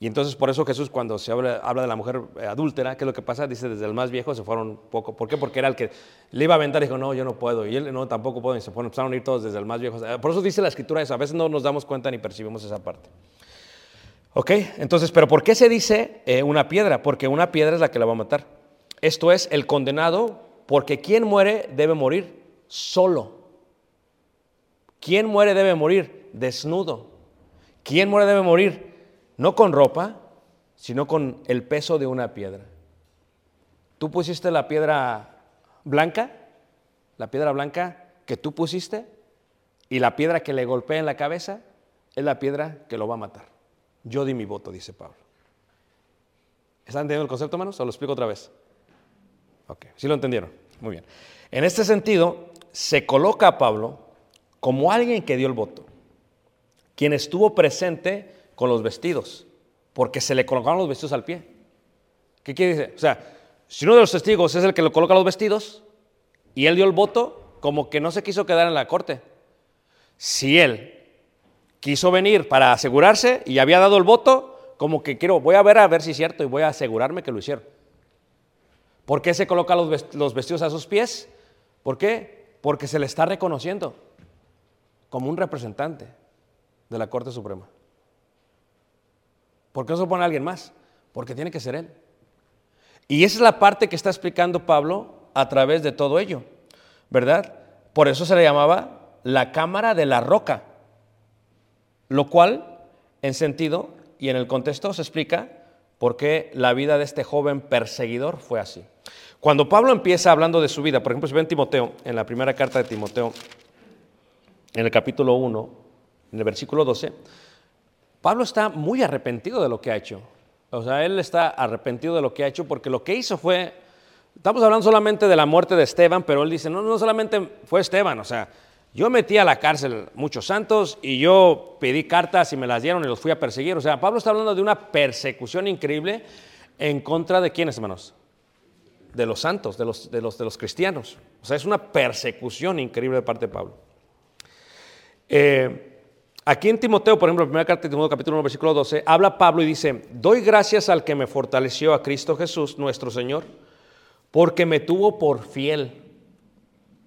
Y entonces por eso Jesús cuando se habla, habla de la mujer eh, adúltera, ¿qué es lo que pasa? Dice, desde el más viejo se fueron poco. ¿Por qué? Porque era el que le iba a aventar y dijo, no, yo no puedo. Y él, no, tampoco puedo. Y se fueron, empezaron a ir todos desde el más viejo. Por eso dice la escritura eso. A veces no nos damos cuenta ni percibimos esa parte. ¿Ok? Entonces, ¿pero por qué se dice eh, una piedra? Porque una piedra es la que la va a matar. Esto es el condenado, porque quien muere debe morir solo. ¿Quién muere debe morir desnudo? ¿Quién muere debe morir no con ropa, sino con el peso de una piedra? ¿Tú pusiste la piedra blanca? La piedra blanca que tú pusiste y la piedra que le golpea en la cabeza es la piedra que lo va a matar. Yo di mi voto, dice Pablo. ¿Están entendiendo el concepto, hermanos? ¿O lo explico otra vez? Ok, ¿sí lo entendieron? Muy bien. En este sentido, se coloca a Pablo como alguien que dio el voto, quien estuvo presente con los vestidos, porque se le colocaron los vestidos al pie. ¿Qué quiere decir? O sea, si uno de los testigos es el que le coloca los vestidos y él dio el voto, como que no se quiso quedar en la corte. Si él quiso venir para asegurarse y había dado el voto, como que quiero, voy a ver a ver si es cierto y voy a asegurarme que lo hicieron. ¿Por qué se coloca los vest- los vestidos a sus pies? ¿Por qué? Porque se le está reconociendo como un representante de la Corte Suprema. ¿Por qué no se pone alguien más? Porque tiene que ser él. Y esa es la parte que está explicando Pablo a través de todo ello, ¿verdad? Por eso se le llamaba la cámara de la roca, lo cual, en sentido y en el contexto, se explica por qué la vida de este joven perseguidor fue así. Cuando Pablo empieza hablando de su vida, por ejemplo, si ven Timoteo, en la primera carta de Timoteo, en el capítulo 1, en el versículo 12, Pablo está muy arrepentido de lo que ha hecho. O sea, él está arrepentido de lo que ha hecho porque lo que hizo fue, estamos hablando solamente de la muerte de Esteban, pero él dice, no, no solamente fue Esteban, o sea, yo metí a la cárcel muchos santos y yo pedí cartas y me las dieron y los fui a perseguir. O sea, Pablo está hablando de una persecución increíble en contra de quiénes, hermanos? De los santos, de los, de los, de los cristianos. O sea, es una persecución increíble de parte de Pablo. Eh, Aquí en Timoteo, por ejemplo, primera carta de Timoteo, capítulo 1, versículo 12, habla Pablo y dice, doy gracias al que me fortaleció, a Cristo Jesús, nuestro Señor, porque me tuvo por fiel,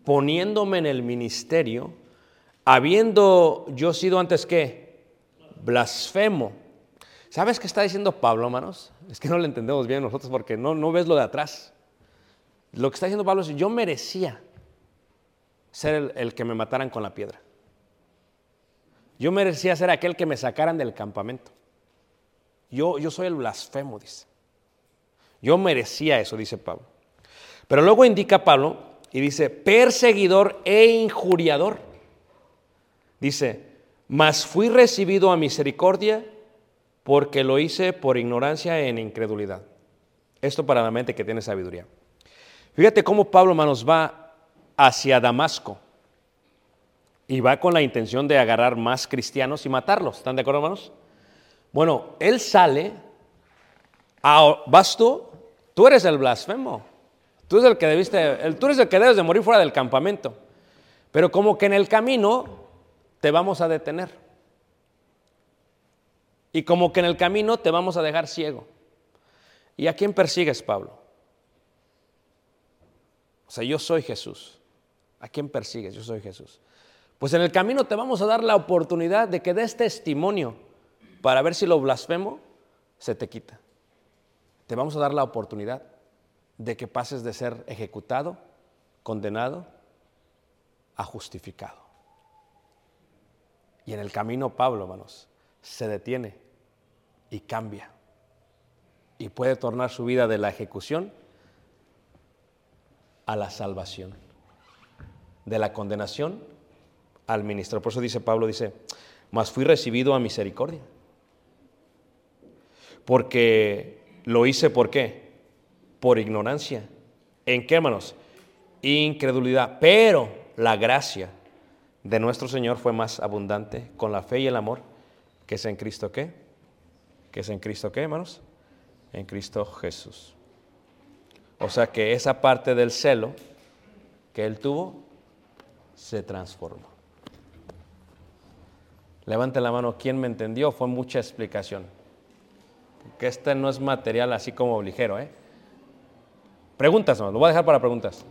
poniéndome en el ministerio, habiendo yo sido antes que blasfemo. ¿Sabes qué está diciendo Pablo, hermanos? Es que no lo entendemos bien nosotros porque no, no ves lo de atrás. Lo que está diciendo Pablo es, yo merecía ser el que me mataran con la piedra. Yo merecía ser aquel que me sacaran del campamento. Yo, yo soy el blasfemo, dice. Yo merecía eso, dice Pablo. Pero luego indica Pablo y dice, perseguidor e injuriador. Dice, mas fui recibido a misericordia porque lo hice por ignorancia en incredulidad. Esto para la mente que tiene sabiduría. Fíjate cómo Pablo, hermanos, va hacia Damasco y va con la intención de agarrar más cristianos y matarlos. ¿Están de acuerdo, hermanos? Bueno, él sale, a, vas tú, tú eres el blasfemo, tú eres el que debiste, tú eres el que debes de morir fuera del campamento, pero como que en el camino te vamos a detener y como que en el camino te vamos a dejar ciego. ¿Y a quién persigues, Pablo? O sea, yo soy Jesús. ¿A quién persigues? Yo soy Jesús. Pues en el camino te vamos a dar la oportunidad de que des testimonio para ver si lo blasfemo se te quita. Te vamos a dar la oportunidad de que pases de ser ejecutado, condenado, a justificado. Y en el camino Pablo, hermanos, se detiene y cambia. Y puede tornar su vida de la ejecución a la salvación, de la condenación al ministro. Por eso dice Pablo, dice, mas fui recibido a misericordia. Porque lo hice por qué? Por ignorancia. ¿En qué, hermanos? Incredulidad. Pero la gracia de nuestro Señor fue más abundante con la fe y el amor que es en Cristo qué? Que es en Cristo qué, hermanos? En Cristo Jesús. O sea que esa parte del celo que él tuvo se transformó. Levante la mano, ¿quién me entendió? Fue mucha explicación. Que este no es material así como ligero, ¿eh? Preguntas, no, lo voy a dejar para preguntas.